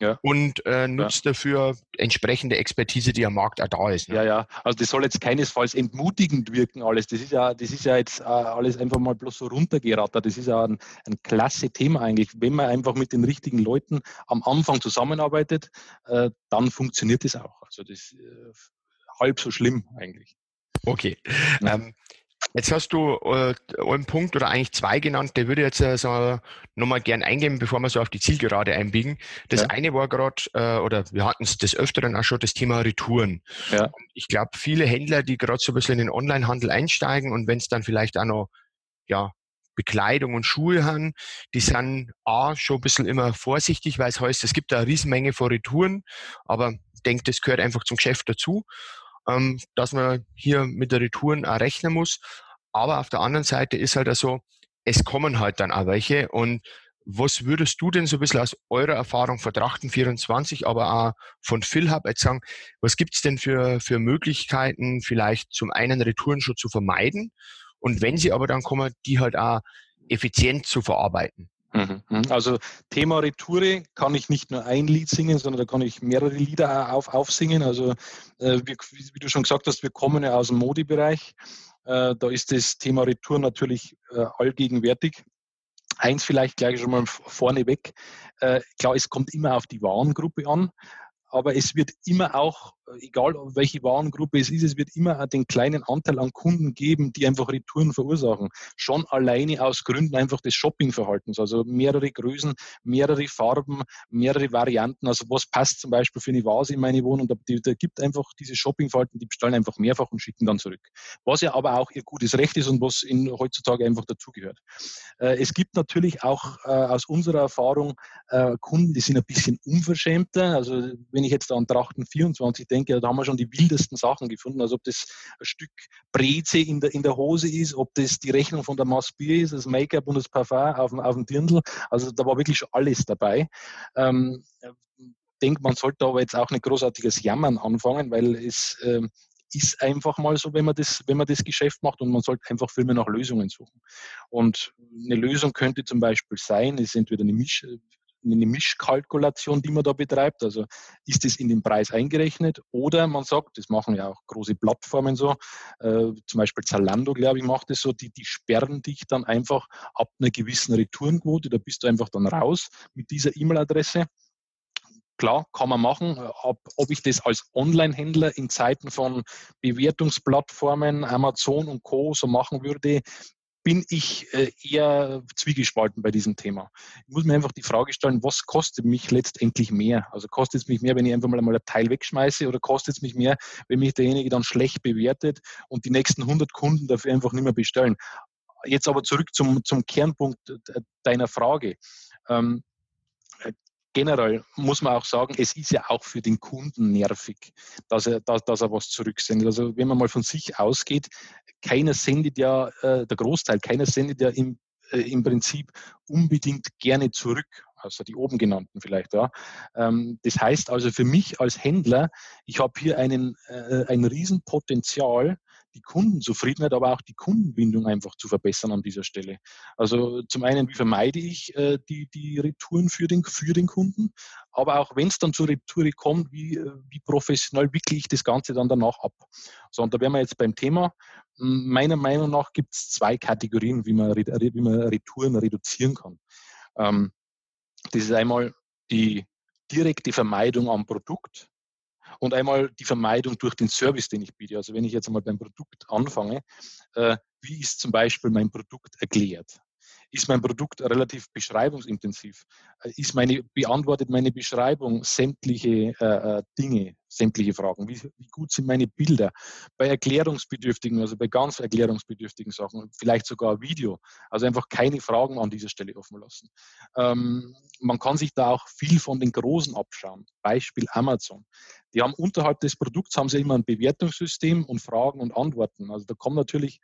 ja. und äh, nutzt ja. dafür entsprechende Expertise, die am Markt auch da ist. Ne? Ja, ja. Also das soll jetzt keinesfalls entmutigend wirken alles. Das ist ja, das ist ja jetzt äh, alles einfach mal bloß so runtergerattert. Das ist ja ein, ein klasse Thema eigentlich. Wenn man einfach mit den richtigen Leuten am Anfang zusammenarbeitet, äh, dann funktioniert das auch. Also das ist äh, halb so schlimm eigentlich. Okay. Ja. Ähm, Jetzt hast du äh, einen Punkt oder eigentlich zwei genannt, der würde jetzt äh, so nochmal gern eingehen, bevor wir so auf die Zielgerade einbiegen. Das ja. eine war gerade, äh, oder wir hatten es des Öfteren auch schon, das Thema Retouren. Ja. Ich glaube, viele Händler, die gerade so ein bisschen in den Onlinehandel einsteigen und wenn es dann vielleicht auch noch ja, Bekleidung und Schuhe haben, die sind A, schon ein bisschen immer vorsichtig, weil es heißt, es gibt da eine Riesenmenge von Retouren, aber ich denke, das gehört einfach zum Geschäft dazu ähm, dass man hier mit der Retouren auch rechnen muss. Aber auf der anderen Seite ist halt so, es kommen halt dann auch welche. Und was würdest du denn so ein bisschen aus eurer Erfahrung von Trachten 24, aber auch von PhilHub jetzt sagen, was gibt's denn für, für Möglichkeiten, vielleicht zum einen Retouren schon zu vermeiden und wenn sie aber dann kommen, die halt auch effizient zu verarbeiten? Mhm, mhm. Also Thema Retoure kann ich nicht nur ein Lied singen, sondern da kann ich mehrere Lieder auf, aufsingen. Also äh, wie, du schon gesagt hast, wir kommen ja aus dem Modi-Bereich. Äh, da ist das Thema Retour natürlich äh, allgegenwärtig. Eins vielleicht gleich schon mal vorneweg. Äh, klar, es kommt immer auf die Warengruppe an, aber es wird immer auch egal welche Warengruppe es ist, es wird immer den kleinen Anteil an Kunden geben, die einfach Retouren verursachen. Schon alleine aus Gründen einfach des Shoppingverhaltens. Also mehrere Größen, mehrere Farben, mehrere Varianten. Also was passt zum Beispiel für eine Vase in meine Wohnung? Da, da gibt einfach diese Shoppingverhalten, die bestellen einfach mehrfach und schicken dann zurück. Was ja aber auch ihr gutes Recht ist und was in, heutzutage einfach dazugehört. Äh, es gibt natürlich auch äh, aus unserer Erfahrung äh, Kunden, die sind ein bisschen unverschämter. Also wenn ich jetzt an Trachten 24 denke, da haben wir schon die wildesten Sachen gefunden, als ob das ein Stück Breze in der, in der Hose ist, ob das die Rechnung von der Mass Bier ist, das Make-up und das Parfum auf dem, auf dem Dirndl. Also da war wirklich schon alles dabei. Ähm, denke, man sollte aber jetzt auch nicht großartiges Jammern anfangen, weil es ähm, ist einfach mal so, wenn man das, wenn man das Geschäft macht und man sollte einfach viel mehr nach Lösungen suchen. Und eine Lösung könnte zum Beispiel sein, ist entweder eine Misch, eine Mischkalkulation, die man da betreibt. Also ist es in den Preis eingerechnet oder man sagt, das machen ja auch große Plattformen so, äh, zum Beispiel Zalando, glaube ich, macht es so, die, die sperren dich dann einfach ab einer gewissen Retourenquote, da bist du einfach dann raus mit dieser E-Mail-Adresse. Klar, kann man machen. Ob, ob ich das als Online-Händler in Zeiten von Bewertungsplattformen, Amazon und Co. so machen würde, bin ich äh, eher zwiegespalten bei diesem Thema. Ich muss mir einfach die Frage stellen, was kostet mich letztendlich mehr? Also kostet es mich mehr, wenn ich einfach mal einmal ein Teil wegschmeiße oder kostet es mich mehr, wenn mich derjenige dann schlecht bewertet und die nächsten 100 Kunden dafür einfach nicht mehr bestellen? Jetzt aber zurück zum, zum Kernpunkt deiner Frage. Ähm, generell muss man auch sagen, es ist ja auch für den Kunden nervig, dass er, dass, dass er was zurücksendet. Also wenn man mal von sich ausgeht, keiner sendet ja, äh, der Großteil, keiner sendet ja im, äh, im Prinzip unbedingt gerne zurück also die oben genannten vielleicht. Ja. Ähm, das heißt also für mich als Händler, ich habe hier einen, äh, ein Riesenpotenzial, die Kundenzufriedenheit, aber auch die Kundenbindung einfach zu verbessern an dieser Stelle. Also zum einen, wie vermeide ich äh, die, die Retouren für den, für den Kunden, aber auch wenn es dann zur Retour kommt, wie, äh, wie professionell wickle ich das Ganze dann danach ab. So, und da wären wir jetzt beim Thema. Meiner Meinung nach gibt es zwei Kategorien, wie man, wie man Retouren reduzieren kann. Ähm, das ist einmal die direkte Vermeidung am Produkt und einmal die Vermeidung durch den Service, den ich biete. Also wenn ich jetzt einmal beim Produkt anfange, äh, wie ist zum Beispiel mein Produkt erklärt? Ist mein Produkt relativ beschreibungsintensiv? Äh, ist meine, beantwortet meine Beschreibung sämtliche äh, äh, Dinge, sämtliche Fragen? Wie, wie, gut sind meine Bilder? Bei erklärungsbedürftigen, also bei ganz erklärungsbedürftigen Sachen, vielleicht sogar Video. Also einfach keine Fragen an dieser Stelle offen lassen. Ähm, man kann sich da auch viel von den Großen abschauen. Beispiel Amazon. Die haben unterhalb des Produkts haben sie immer ein Bewertungssystem und Fragen und Antworten. Also da kommen natürlich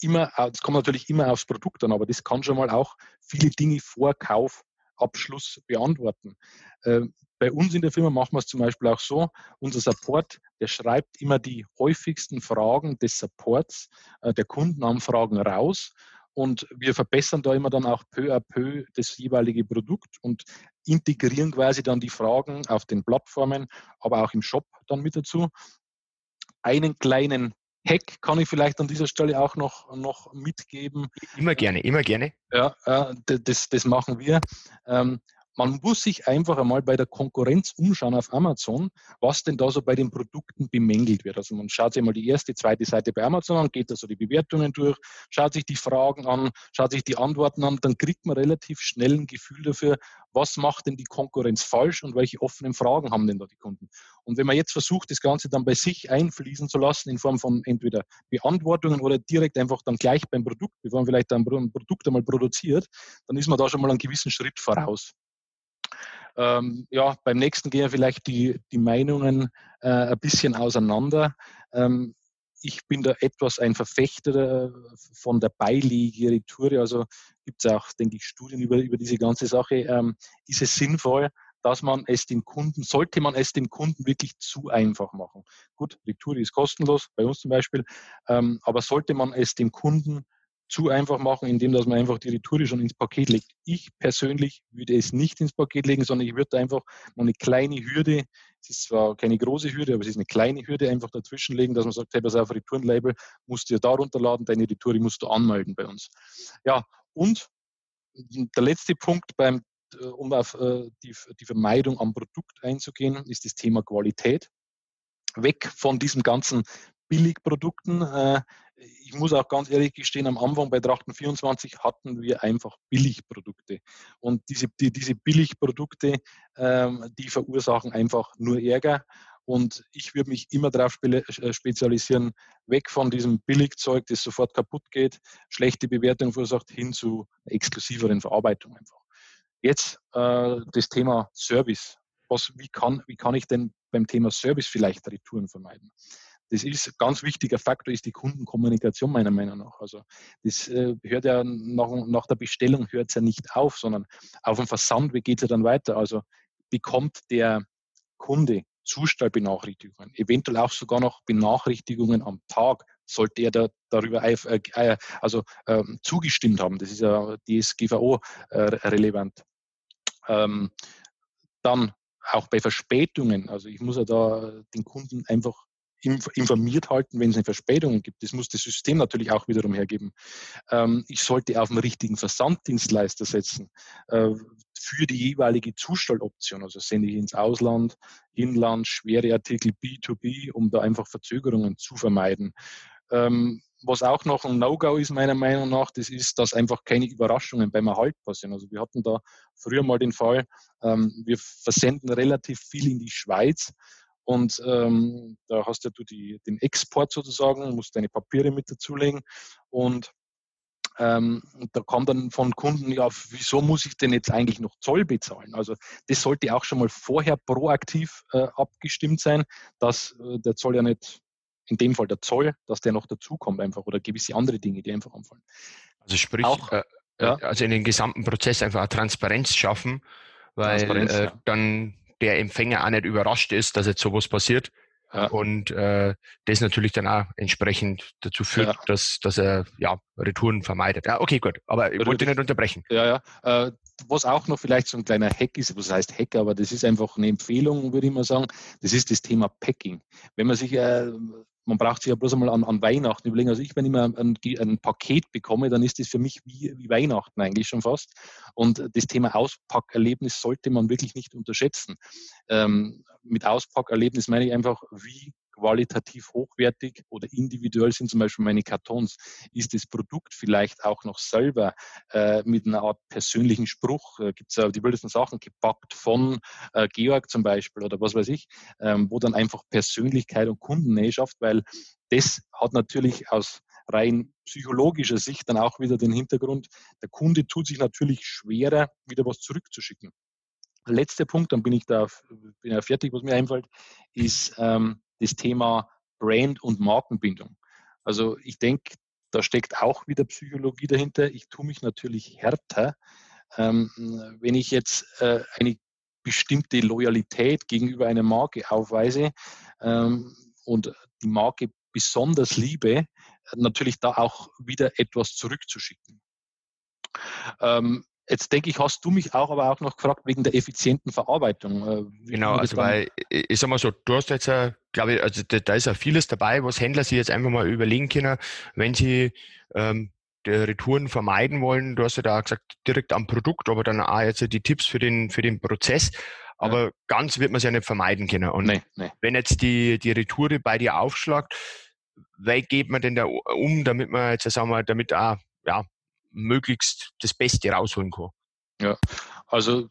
immer, das kommt natürlich immer aufs Produkt an, aber das kann schon mal auch viele Dinge vor Kaufabschluss beantworten. Ähm, bei uns in der Firma machen wir es zum Beispiel auch so, unser Support, der schreibt immer die häufigsten Fragen des Supports äh, der Kundenanfragen raus und wir verbessern da immer dann auch peu à peu das jeweilige Produkt und integrieren quasi dann die Fragen auf den Plattformen, aber auch im Shop dann mit dazu. Einen kleinen Hack kann ich vielleicht an dieser Stelle auch noch, noch mitgeben. Immer gerne, immer gerne. Ja, das, das machen wir. Ähm, man muss sich einfach einmal bei der Konkurrenz umschauen auf Amazon, was denn da so bei den Produkten bemängelt wird. Also man schaut sich mal die erste, zweite Seite bei Amazon an, geht da so die Bewertungen durch, schaut sich die Fragen an, schaut sich die Antworten an, dann kriegt man relativ schnell ein Gefühl dafür, was macht denn die Konkurrenz falsch und welche offenen Fragen haben denn da die Kunden. Und wenn man jetzt versucht, das Ganze dann bei sich einfließen zu lassen in Form von entweder Beantwortungen oder direkt einfach dann gleich beim Produkt, bevor man vielleicht ein Produkt einmal produziert, dann ist man da schon mal einen gewissen Schritt voraus. Ähm, ja, beim nächsten gehen vielleicht die, die Meinungen äh, ein bisschen auseinander. Ähm, ich bin da etwas ein Verfechter äh, von der Beilegeretour. Also gibt es auch, denke ich, Studien über, über diese ganze Sache. Ähm, ist es sinnvoll, dass man es dem Kunden, sollte man es dem Kunden wirklich zu einfach machen? Gut, Retour ist kostenlos, bei uns zum Beispiel, ähm, aber sollte man es dem Kunden zu einfach machen, indem dass man einfach die Retoure schon ins Paket legt. Ich persönlich würde es nicht ins Paket legen, sondern ich würde einfach noch eine kleine Hürde, es ist zwar keine große Hürde, aber es ist eine kleine Hürde, einfach dazwischen legen, dass man sagt, hey, pass auf, Retourenlabel musst du ja da runterladen, deine Retoure musst du anmelden bei uns. Ja, und der letzte Punkt beim um auf äh, die, die Vermeidung am Produkt einzugehen, ist das Thema Qualität. weg von diesen ganzen Billigprodukten. Äh, ich muss auch ganz ehrlich gestehen, am Anfang bei Trachten 24 hatten wir einfach Billigprodukte. Und diese, die, diese Billigprodukte, ähm, die verursachen einfach nur Ärger. Und ich würde mich immer darauf äh, spezialisieren, weg von diesem Billigzeug, das sofort kaputt geht, schlechte Bewertung verursacht, hin zu exklusiveren Verarbeitung einfach. Jetzt äh, das Thema Service. Was, wie, kann, wie kann ich denn beim Thema Service vielleicht Retouren vermeiden? Das ist ein ganz wichtiger Faktor, ist die Kundenkommunikation meiner Meinung nach. Also das äh, hört ja nach, nach der Bestellung hört es ja nicht auf, sondern auf dem Versand, wie geht es ja dann weiter? Also bekommt der Kunde Zustellbenachrichtigungen, eventuell auch sogar noch Benachrichtigungen am Tag, sollte er da, darüber äh, äh, also ähm, zugestimmt haben. Das ist ja DSGVO äh, relevant. Ähm, dann auch bei Verspätungen, also ich muss ja da den Kunden einfach informiert halten, wenn es eine Verspätung gibt. Das muss das System natürlich auch wiederum hergeben. Ähm, ich sollte auf den richtigen Versanddienstleister setzen für die jeweilige Zustelloption. Also sende ich ins Ausland, Inland, schwere Artikel B2B, um da einfach Verzögerungen zu vermeiden. Ähm, was auch noch ein No-Go ist, meiner Meinung nach, das ist, dass einfach keine Überraschungen beim Erhalt passieren. Also wir hatten da früher mal den Fall, ähm, wir versenden relativ viel in die Schweiz und ähm, da hast ja du die, den Export sozusagen, musst deine Papiere mit dazulegen. Und ähm, da kam dann von Kunden, ja, wieso muss ich denn jetzt eigentlich noch Zoll bezahlen? Also das sollte auch schon mal vorher proaktiv äh, abgestimmt sein, dass äh, der Zoll ja nicht, in dem Fall der Zoll, dass der noch dazukommt einfach oder gewisse andere Dinge, die einfach anfallen. Also sprich, auch, äh, ja. also in den gesamten Prozess einfach Transparenz schaffen, weil Transparenz, äh, ja. dann der Empfänger auch nicht überrascht ist, dass jetzt sowas passiert. Ja. Und äh, das natürlich dann auch entsprechend dazu führt, ja. dass, dass er ja, Retouren vermeidet. Ja, okay, gut. Aber ich wollte nicht unterbrechen. Ja, ja. Äh, was auch noch vielleicht so ein kleiner Hack ist, was heißt Hack, aber das ist einfach eine Empfehlung, würde ich mal sagen, das ist das Thema Packing. Wenn man sich äh, man braucht sich ja bloß einmal an, an Weihnachten überlegen. Also ich, wenn ich mal ein, ein, Paket bekomme, dann ist das für mich wie, wie Weihnachten eigentlich schon fast. Und das Thema Auspackerlebnis sollte man wirklich nicht unterschätzen. Ähm, mit Auspackerlebnis meine ich einfach, wie qualitativ hochwertig oder individuell sind zum Beispiel meine Kartons. Ist das Produkt vielleicht auch noch selber äh, mit einer Art persönlichen Spruch? Äh, Gibt es ja die wildesten Sachen gepackt von äh, Georg zum Beispiel oder was weiß ich, ähm, wo dann einfach Persönlichkeit und Kundennähe schafft, weil das hat natürlich aus rein psychologischer Sicht dann auch wieder den Hintergrund, der Kunde tut sich natürlich schwerer, wieder was zurückzuschicken. Letzter Punkt, dann bin ich da bin ja fertig, was mir einfällt, ist ähm, das Thema Brand und Markenbindung. Also ich denke, da steckt auch wieder Psychologie dahinter. Ich tue mich natürlich härter, ähm, wenn ich jetzt äh, eine bestimmte Loyalität gegenüber einer Marke aufweise ähm, und die Marke besonders liebe, natürlich da auch wieder etwas zurückzuschicken. Ähm, Jetzt denke ich, hast du mich auch aber auch noch gefragt wegen der effizienten Verarbeitung. Äh, genau, also weil ich sag mal so, du hast jetzt, glaube ich, also da, da, ist ja vieles dabei, was Händler sich jetzt einfach mal überlegen können, wenn sie ähm, Retouren vermeiden wollen. Du hast ja da gesagt, direkt am Produkt, aber dann auch jetzt die Tipps für den, für den Prozess. Aber ja. ganz wird man es ja nicht vermeiden können. Und nee, nee. wenn jetzt die, die Retoure bei dir aufschlagt, wie geht man denn da um, damit man jetzt, sagen wir, damit auch, ja, möglichst das Beste rausholen kann. Ja, also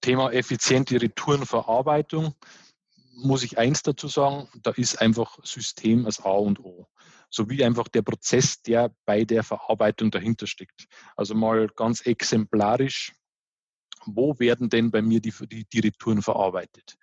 Thema effiziente Retourenverarbeitung muss ich eins dazu sagen, da ist einfach System als A und O. Sowie einfach der Prozess, der bei der Verarbeitung dahinter steckt. Also mal ganz exemplarisch, wo werden denn bei mir die, die, die Retouren verarbeitet?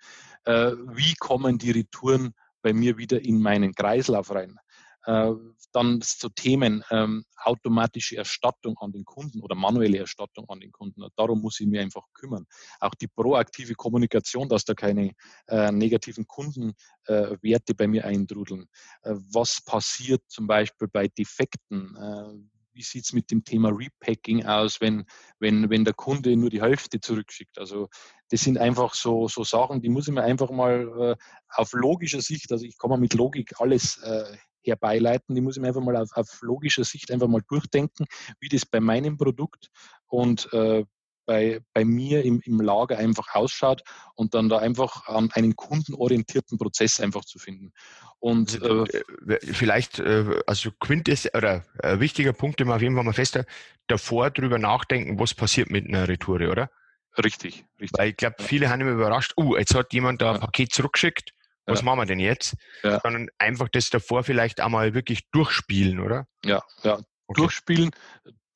Äh, wie kommen die Retouren bei mir wieder in meinen Kreislauf rein? Äh, dann so Themen ähm, automatische Erstattung an den Kunden oder manuelle Erstattung an den Kunden. Darum muss ich mir einfach kümmern. Auch die proaktive Kommunikation, dass da keine äh, negativen Kundenwerte äh, bei mir eindrudeln. Äh, was passiert zum Beispiel bei Defekten? Äh, wie sieht es mit dem Thema Repacking aus, wenn, wenn, wenn der Kunde nur die Hälfte zurückschickt? Also das sind einfach so, so Sachen, die muss ich mir einfach mal äh, auf logischer Sicht, also ich kann mal mit Logik alles äh, herbeileiten. Die muss ich mir einfach mal auf, auf logischer Sicht einfach mal durchdenken, wie das bei meinem Produkt und äh, bei, bei mir im, im Lager einfach ausschaut und dann da einfach ähm, einen kundenorientierten Prozess einfach zu finden. Und also, äh, äh vielleicht, äh, also Quintes oder äh, wichtiger Punkt, den wir auf jeden Fall mal festhalten, davor drüber nachdenken, was passiert mit einer Retoure, oder? Richtig, richtig. Weil ich glaube, viele haben immer überrascht, uh, jetzt hat jemand da ein Paket zurückgeschickt, was ja. machen wir denn jetzt? Ja. Sondern einfach das davor vielleicht einmal wirklich durchspielen, oder? Ja, ja. Okay. Durchspielen,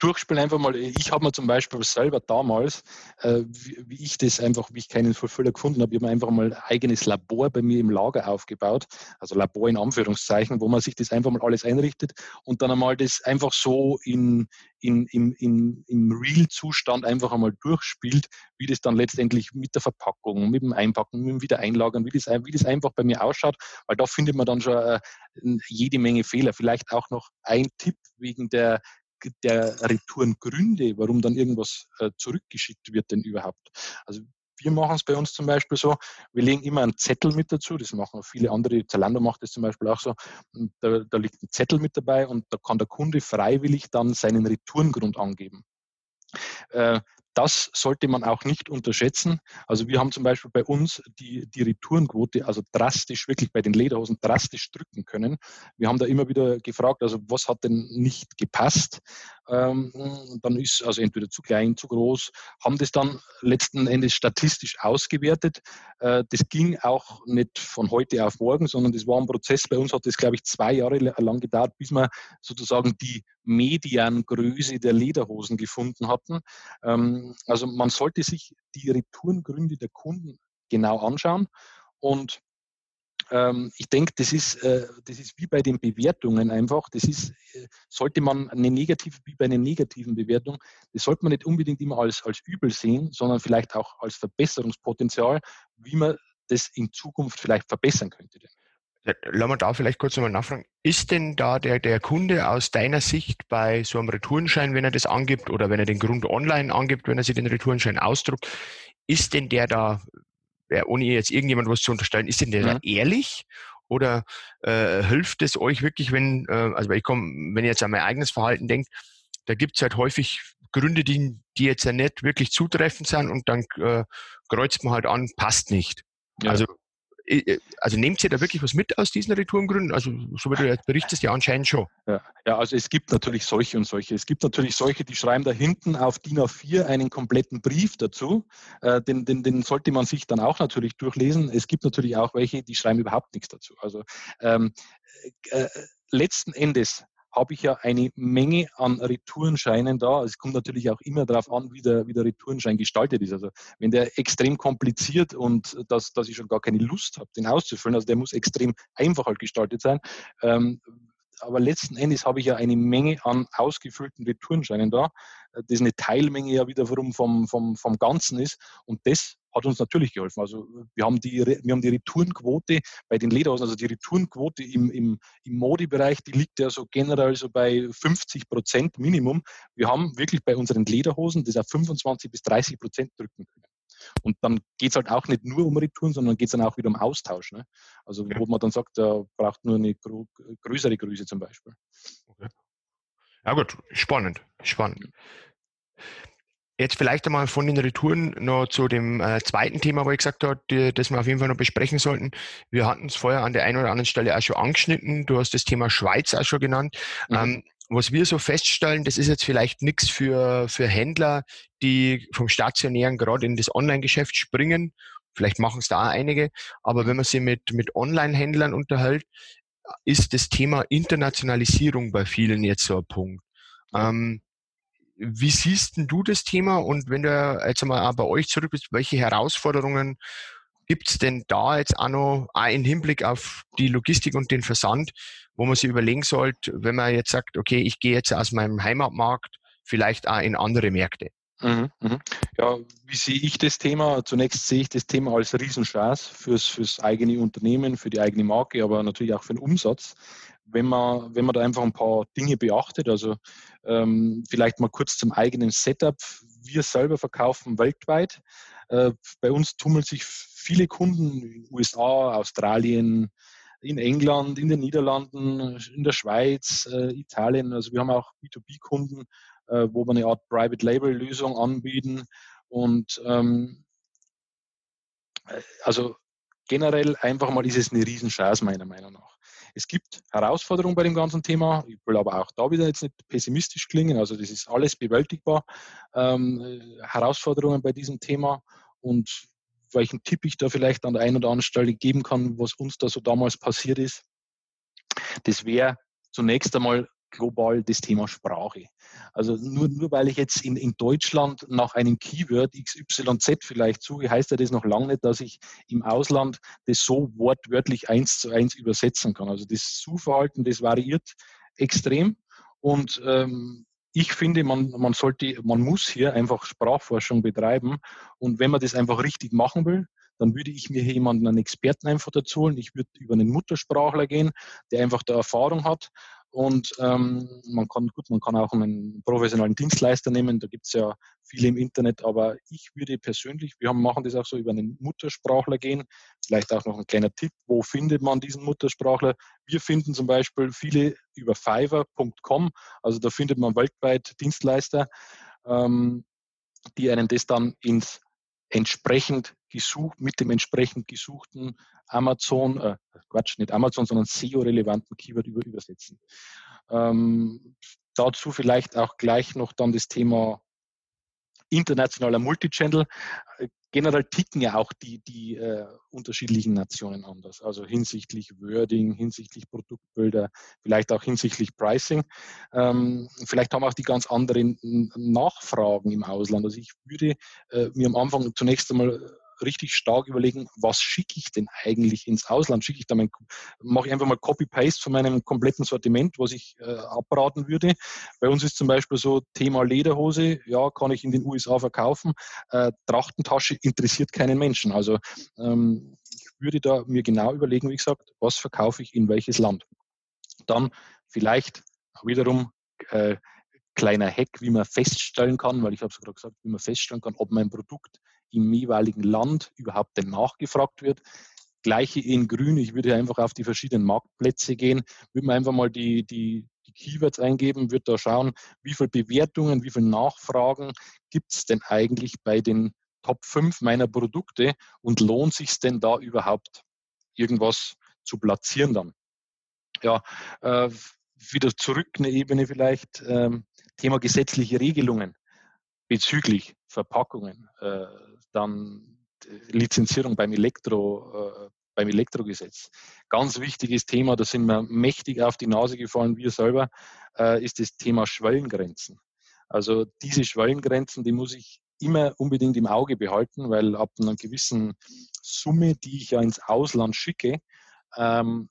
durchspielen einfach mal. Ich habe mir zum Beispiel selber damals, äh, wie, wie, ich das einfach, wie ich keinen Fulfiller gefunden habe, ich habe mir einfach mal ein eigenes Labor bei mir im Lager aufgebaut, also Labor in Anführungszeichen, wo man sich das einfach mal alles einrichtet und dann einmal das einfach so in, in, in, in, im Real-Zustand einfach einmal durchspielt, wie das dann letztendlich mit der Verpackung, mit dem Einpacken, mit dem Wiedereinlagern, wie das, wie das einfach bei mir ausschaut, weil da findet man dann schon äh, jede Menge Fehler. Vielleicht auch noch ein Tipp wegen der der Retourengründe, warum dann irgendwas äh, zurückgeschickt wird denn überhaupt. Also wir machen es bei uns zum Beispiel so, wir legen immer einen Zettel mit dazu, das machen viele andere, Zalando macht das zum Beispiel auch so, da, da, liegt ein Zettel mit dabei und da kann der Kunde freiwillig dann seinen Retourengrund angeben. Äh, das sollte man auch nicht unterschätzen. Also wir haben zum Beispiel bei uns die, die Retourenquote also drastisch, wirklich bei den Lederhosen drastisch drücken können. Wir haben da immer wieder gefragt, also was hat denn nicht gepasst? Ähm, dann ist also entweder zu klein, zu groß, haben das dann letzten Endes statistisch ausgewertet. Äh, das ging auch nicht von heute auf morgen, sondern das war ein Prozess. Bei uns hat das, glaube ich, zwei Jahre lang gedauert, bis wir sozusagen die Mediangröße der Lederhosen gefunden hatten. Ähm, also man sollte sich die Retourengründe der Kunden genau anschauen und ähm, ich denke, das ist, äh, das ist wie bei den Bewertungen einfach. Das ist, äh, sollte man eine negative, wie bei einer negativen Bewertung, das sollte man nicht unbedingt immer als, als übel sehen, sondern vielleicht auch als Verbesserungspotenzial, wie man das in Zukunft vielleicht verbessern könnte. Lass mal da vielleicht kurz nochmal nachfragen. Ist denn da der, der Kunde aus deiner Sicht bei so einem Retourenschein, wenn er das angibt oder wenn er den Grund online angibt, wenn er sich den Retourenschein ausdruckt, ist denn der da, ohne jetzt irgendjemand was zu unterstellen, ist denn der mhm. da ehrlich oder äh, hilft es euch wirklich, wenn, äh, also ich komme, wenn ich jetzt an mein eigenes Verhalten denke, da gibt es halt häufig Gründe, die, die jetzt ja nicht wirklich zutreffend sind und dann äh, kreuzt man halt an, passt nicht. Ja. Also also nehmt ihr da wirklich was mit aus diesen Retourengründen? Also so wie du jetzt berichtest, ja anscheinend schon. Ja, ja, also es gibt natürlich solche und solche. Es gibt natürlich solche, die schreiben da hinten auf DIN A4 einen kompletten Brief dazu. Äh, den, den, den sollte man sich dann auch natürlich durchlesen. Es gibt natürlich auch welche, die schreiben überhaupt nichts dazu. Also ähm, äh, letzten Endes habe ich ja eine Menge an Retourenscheinen da. Es kommt natürlich auch immer darauf an, wie der, wie der Retourenschein gestaltet ist. Also wenn der extrem kompliziert und dass, dass ich schon gar keine Lust habe, den auszufüllen, also der muss extrem einfach halt gestaltet sein. Ähm, aber letzten Endes habe ich ja eine Menge an ausgefüllten Retourenscheinen da, das eine Teilmenge ja wiederum vom, vom, vom Ganzen ist. Und das hat uns natürlich geholfen. Also wir haben die, wir haben die Retourenquote bei den Lederhosen, also die Retourenquote im, im, im Modebereich, die liegt ja so generell so bei 50 Prozent Minimum. Wir haben wirklich bei unseren Lederhosen das auf 25 bis 30 Prozent drücken können. Und dann geht es halt auch nicht nur um Retouren, sondern geht es dann auch wieder um Austausch. Ne? Also wo man dann sagt, da braucht nur eine größere Größe zum Beispiel. Okay. Ja gut, spannend, spannend. Jetzt vielleicht einmal von den Retouren noch zu dem äh, zweiten Thema, wo ich gesagt habe, die, das wir auf jeden Fall noch besprechen sollten. Wir hatten es vorher an der einen oder anderen Stelle auch schon angeschnitten. Du hast das Thema Schweiz auch schon genannt. Mhm. Ähm, was wir so feststellen, das ist jetzt vielleicht nichts für, für Händler, die vom Stationären gerade in das Online-Geschäft springen. Vielleicht machen es da auch einige. Aber wenn man sich mit, mit Online-Händlern unterhält, ist das Thema Internationalisierung bei vielen jetzt so ein Punkt. Ähm, wie siehst denn du das Thema und wenn du jetzt einmal bei euch zurück bist, welche Herausforderungen gibt es denn da jetzt auch noch auch im Hinblick auf die Logistik und den Versand, wo man sich überlegen sollte, wenn man jetzt sagt, okay, ich gehe jetzt aus meinem Heimatmarkt vielleicht auch in andere Märkte? Mhm, mhm. Ja, wie sehe ich das Thema? Zunächst sehe ich das Thema als Riesenchance fürs, fürs eigene Unternehmen, für die eigene Marke, aber natürlich auch für den Umsatz wenn man, wenn man da einfach ein paar Dinge beachtet. Also ähm, vielleicht mal kurz zum eigenen Setup. Wir selber verkaufen weltweit. Äh, bei uns tummeln sich viele Kunden in den USA, Australien, in England, in den Niederlanden, in der Schweiz, äh, Italien. Also wir haben auch B2B-Kunden, äh, wo wir eine Art Private Label Lösung anbieten Und ähm, also generell einfach mal ist es eine Riesenchance meiner Meinung nach. Es gibt Herausforderungen bei dem ganzen Thema. Ich will aber auch da wieder jetzt nicht pessimistisch klingen. Also das ist alles bewältigbar. Ähm, Herausforderungen bei diesem Thema und welchen Tipp ich da vielleicht an der einen oder anderen Stelle geben kann, was uns da so damals passiert ist. Das wäre zunächst einmal global das Thema Sprache. Also nur, nur weil ich jetzt in, in Deutschland nach einem Keyword XYZ vielleicht suche, heißt ja das noch lange nicht, dass ich im Ausland das so wortwörtlich eins zu eins übersetzen kann. Also das Suchverhalten, das variiert extrem und ähm, ich finde, man, man sollte, man muss hier einfach Sprachforschung betreiben. Und wenn man das einfach richtig machen will, dann würde ich mir hier jemanden, einen Experten einfach dazu holen. Ich würde über einen Muttersprachler gehen, der einfach da Erfahrung hat und ähm, man kann, gut, man kann auch einen professionellen Dienstleister nehmen, da gibt es ja viele im Internet, aber ich würde persönlich, wir haben, machen das auch so über einen Muttersprachler gehen, vielleicht auch noch ein kleiner Tipp, wo findet man diesen Muttersprachler? Wir finden zum Beispiel viele über fiverr.com, also da findet man weltweit Dienstleister, ähm, die einen das dann ins entsprechend gesucht, mit dem entsprechend gesuchten Amazon, äh, Quatsch, nicht Amazon, sondern SEO-relevanten Keyword über, übersetzen. Ähm, dazu vielleicht auch gleich noch dann das Thema internationaler Multichannel. Äh, generell ticken ja auch die, die äh, unterschiedlichen Nationen anders. Also hinsichtlich Wording, hinsichtlich Produktbilder, vielleicht auch hinsichtlich Pricing. Ähm, vielleicht haben auch die ganz anderen Nachfragen im Ausland. Also ich würde äh, mir am Anfang zunächst einmal richtig stark überlegen, was schicke ich denn eigentlich ins Ausland? Schicke ich da mein, mache ich einfach mal Copy-Paste von meinem kompletten Sortiment, was ich äh, abraten würde. Bei uns ist zum Beispiel so Thema Lederhose, ja, kann ich in den USA verkaufen. Äh, Trachtentasche interessiert keinen Menschen. Also ähm, ich würde da mir genau überlegen, wie gesagt, was verkaufe ich in welches Land. Dann vielleicht wiederum äh, kleiner Hack, wie man feststellen kann, weil ich habe es gerade gesagt, wie man feststellen kann, ob mein Produkt im jeweiligen Land überhaupt denn nachgefragt wird. Gleiche in Grün, ich würde einfach auf die verschiedenen Marktplätze gehen, würde man einfach mal die, die, die Keywords eingeben, würde da schauen, wie viele Bewertungen, wie viele Nachfragen gibt es denn eigentlich bei den Top 5 meiner Produkte und lohnt sich denn da überhaupt irgendwas zu platzieren dann? Ja, äh, wieder zurück eine Ebene vielleicht, ähm, Thema gesetzliche Regelungen bezüglich Verpackungen, äh, dann Lizenzierung beim Elektro, äh, beim Elektrogesetz. Ganz wichtiges Thema, da sind wir mächtig auf die Nase gefallen, wir selber, äh, ist das Thema Schwellengrenzen. Also diese Schwellengrenzen, die muss ich immer unbedingt im Auge behalten, weil ab einer gewissen Summe, die ich ja ins Ausland schicke, ähm,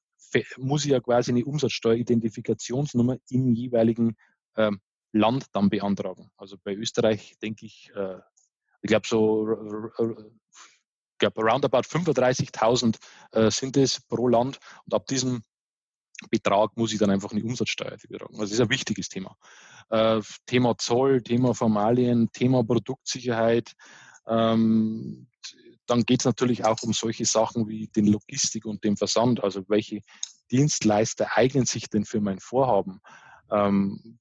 muss ich ja quasi eine Umsatzsteueridentifikationsnummer im jeweiligen ähm, Land dann beantragen. Also bei Österreich denke ich, äh, ich glaube so, ich glaube roundabout 35.000 äh, sind es pro Land und ab diesem Betrag muss ich dann einfach eine Umsatzsteuer betragen. Also das ist ein wichtiges Thema. Äh, Thema Zoll, Thema Formalien, Thema Produktsicherheit. Ähm, dann geht es natürlich auch um solche Sachen wie den Logistik und den Versand. Also welche Dienstleister eignen sich denn für mein Vorhaben? Ähm,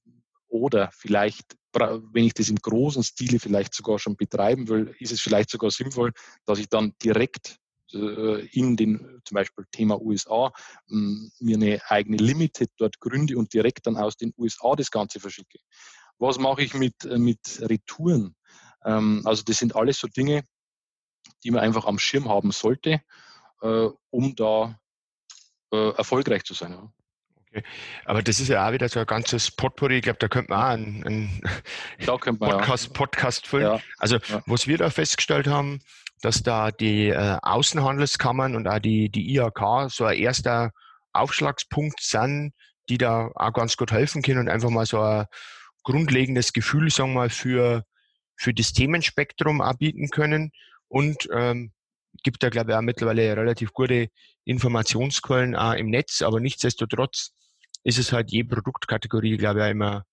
oder vielleicht, wenn ich das im großen Stile vielleicht sogar schon betreiben will, ist es vielleicht sogar sinnvoll, dass ich dann direkt äh, in den zum Beispiel Thema USA hm, mir eine eigene Limited dort gründe und direkt dann aus den USA das Ganze verschicke. Was mache ich mit, äh, mit Retouren? Ähm, also das sind alles so Dinge, die man einfach am Schirm haben sollte, äh, um da erfolgreich zu sein. Okay. Aber das ist ja auch wieder so ein ganzes Potpourri. Ich glaube, da könnte man auch einen, einen man, Podcast, ja. Podcast füllen. Ja. Also, ja. was wir da festgestellt haben, dass da die äh, Außenhandelskammern und auch die, die IHK so ein erster Aufschlagspunkt sind, die da auch ganz gut helfen können und einfach mal so ein grundlegendes Gefühl, sagen wir mal, für, für das Themenspektrum anbieten können. Und ähm, gibt da, glaube ich, auch mittlerweile relativ gute Informationsquellen auch im Netz, aber nichtsdestotrotz ist es halt je Produktkategorie, glaube ich, immer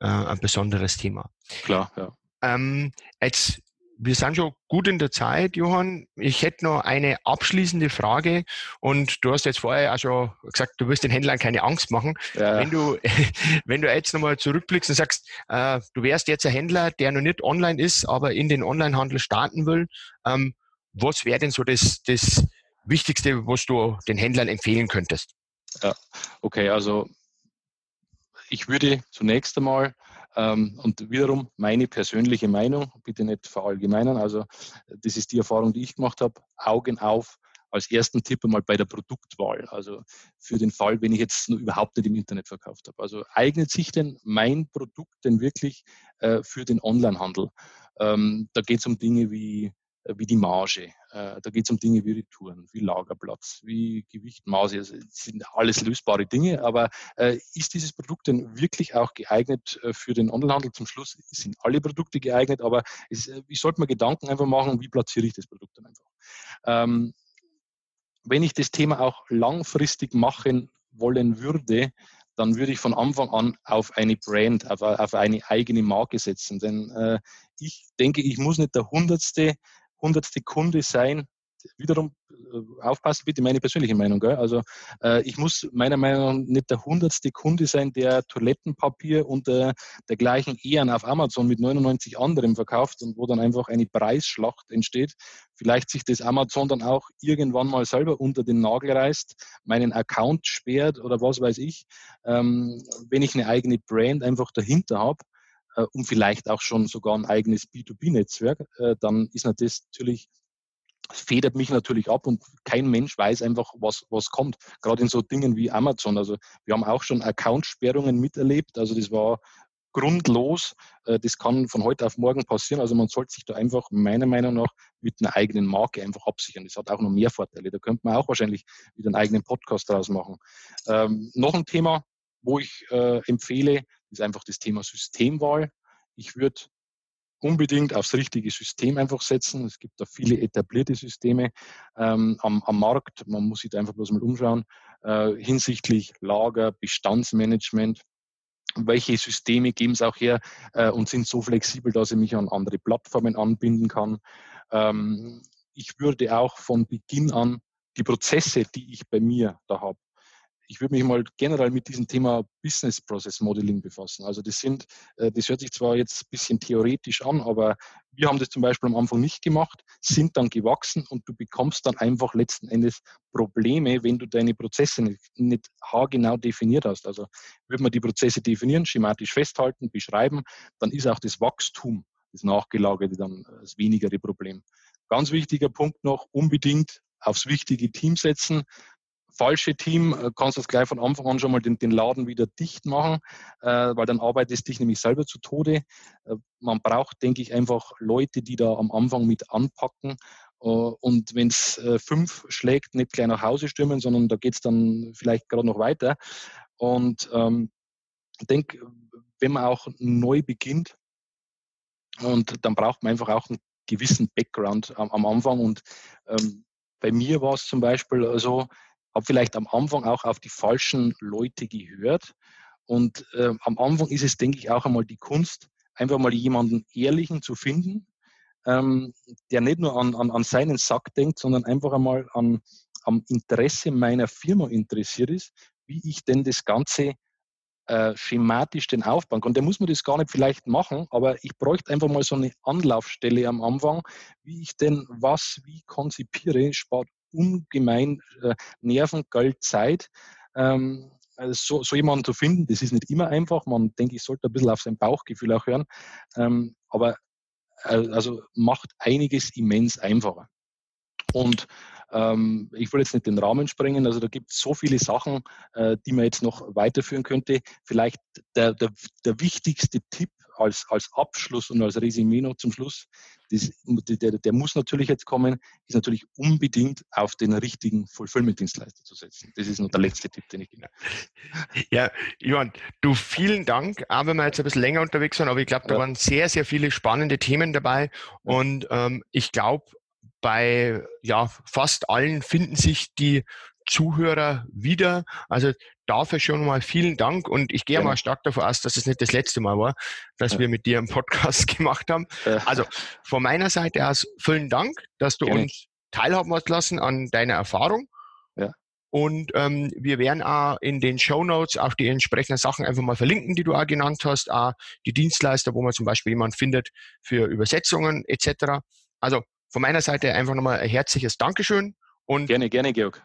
äh, ein besonderes Thema. Klar, ja. Ähm, jetzt wir sind schon gut in der Zeit, Johann. Ich hätte noch eine abschließende Frage und du hast jetzt vorher auch schon gesagt, du wirst den Händlern keine Angst machen. Ja. Wenn du, wenn du jetzt nochmal zurückblickst und sagst, äh, du wärst jetzt ein Händler, der noch nicht online ist, aber in den Onlinehandel starten will, ähm, was wäre denn so das, das Wichtigste, was du den Händlern empfehlen könntest? Ja, okay, also ich würde zunächst einmal ähm, und wiederum meine persönliche Meinung, bitte nicht verallgemeinern, also das ist die Erfahrung, die ich gemacht habe, Augen auf als ersten Tipp einmal bei der Produktwahl. Also für den Fall, wenn ich jetzt nur überhaupt nicht im Internet verkauft habe. Also eignet sich denn mein Produkt denn wirklich äh, für den Onlinehandel? Ähm, da geht es um Dinge wie äh, wie die Marge. Äh, da geht es um Dinge wie Retouren, wie Lagerplatz, wie Gewicht, Maße. Also sind alles lösbare Dinge, aber äh, ist dieses Produkt denn wirklich auch geeignet für den Onlinehandel? Zum Schluss sind alle Produkte geeignet, aber ich sollte mir Gedanken einfach machen, wie platziere ich das Produkt dann einfach. Ähm, wenn ich das Thema auch langfristig machen wollen würde, dann würde ich von Anfang an auf eine Brand, auf, eine eigene Marke setzen. Denn äh, ich denke, ich muss nicht der hundertste hundertste Kunde sein. Wiederum äh, aufpassen, bitte meine persönliche Meinung. Gell? Also äh, ich muss meiner Meinung nach nicht der hundertste Kunde sein, der Toilettenpapier und äh, dergleichen Ehren auf Amazon mit 99 anderen verkauft und wo dann einfach eine Preisschlacht entsteht. Vielleicht sich das Amazon dann auch irgendwann mal selber unter den Nagel reißt, meinen Account sperrt oder was weiß ich. Ähm, wenn ich eine eigene Brand einfach dahinter habe, äh, und vielleicht auch schon sogar ein eigenes B2B-Netzwerk, äh, dann ist natürlich federt mich natürlich ab und kein Mensch weiß einfach, was, was kommt. Gerade in so Dingen wie Amazon. Also wir haben auch schon Accountsperrungen miterlebt. Also das war grundlos. Äh, das kann von heute auf morgen passieren. Also man sollte sich da einfach meiner Meinung nach mit einer eigenen Marke einfach absichern. Das hat auch noch mehr Vorteile. Da könnte man auch wahrscheinlich wieder einen eigenen Podcast draus machen. Ähm, noch ein Thema, wo ich äh, empfehle, ist einfach das Thema Systemwahl. Ich würde unbedingt aufs richtige System einfach setzen. Es gibt da viele etablierte Systeme ähm, am, am, Markt. Man muss sich da einfach bloß mal umschauen äh, hinsichtlich Lager, Bestandsmanagement. Welche Systeme geben es auch her äh, und sind so flexibel, dass ich mich an andere Plattformen anbinden kann. Ähm, ich würde auch von Beginn an die Prozesse, die ich bei mir da habe, ich würde mich mal generell mit diesem Thema Business Process Modeling befassen. Also das sind, äh, das hört sich zwar jetzt ein bisschen theoretisch an, aber wir haben das zum Beispiel am Anfang nicht gemacht, sind dann gewachsen und du bekommst dann einfach letzten Endes Probleme, wenn du deine Prozesse nicht, nicht haargenau definiert hast. Also würde man die Prozesse definieren, schematisch festhalten, beschreiben, dann ist auch das Wachstum, das Nachgelagerte dann das wenigere Problem. Ganz wichtiger Punkt noch, unbedingt aufs wichtige Team setzen falsche Team, äh, kannst du das gleich von Anfang an schon mal den, den Laden wieder dicht machen, äh, weil dann arbeitest du dich nämlich selber zu Tode. Äh, man braucht, denke ich, einfach Leute, die da am Anfang mit anpacken. Äh, und wenn es äh, fünf schlägt, nicht gleich nach Hause stürmen, sondern da geht es dann vielleicht gerade noch weiter. Und ähm, ich denke, wenn man auch neu beginnt, und dann braucht man einfach auch einen gewissen Background am, am Anfang. Und ähm, bei mir war es zum Beispiel so, habe vielleicht am Anfang auch auf die falschen Leute gehört. Und äh, am Anfang ist es, denke ich, auch einmal die Kunst, einfach mal jemanden Ehrlichen zu finden, ähm, der nicht nur an, an, an seinen Sack denkt, sondern einfach einmal an, am Interesse meiner Firma interessiert ist, wie ich denn das Ganze äh, schematisch den aufbauen kann. Der muss man das gar nicht vielleicht machen, aber ich bräuchte einfach mal so eine Anlaufstelle am Anfang, wie ich denn was wie konzipiere, spart ungemein äh, Nerven, Geld, Zeit. Ähm, also so, so jemanden zu finden, das ist nicht immer einfach. Man denke ich, sollte ein bisschen auf sein Bauchgefühl auch hören. Ähm, aber äh, also macht einiges immens einfacher. Und ähm, ich will jetzt nicht den Rahmen sprengen, also da gibt es so viele Sachen, äh, die man jetzt noch weiterführen könnte. Vielleicht der, der, der wichtigste Tipp als, als Abschluss und als Resümee noch zum Schluss, das, der, der muss natürlich jetzt kommen, ist natürlich unbedingt auf den richtigen Fulfillment-Dienstleister zu setzen. Das ist noch der letzte Tipp, den ich gebe. Ja, Johann, du vielen Dank, auch wenn wir jetzt ein bisschen länger unterwegs sind, aber ich glaube, da ja. waren sehr, sehr viele spannende Themen dabei und ähm, ich glaube, bei ja, fast allen finden sich die Zuhörer wieder. Also dafür schon mal vielen Dank und ich gehe ja. mal stark davon aus, dass es nicht das letzte Mal war, dass ja. wir mit dir einen Podcast gemacht haben. Also von meiner Seite aus vielen Dank, dass du Gerne. uns teilhaben hast lassen an deiner Erfahrung. Ja. Und ähm, wir werden auch in den Show Notes auch die entsprechenden Sachen einfach mal verlinken, die du auch genannt hast, auch die Dienstleister, wo man zum Beispiel jemanden findet für Übersetzungen etc. Also von meiner Seite einfach nochmal ein herzliches Dankeschön und gerne, gerne, Georg.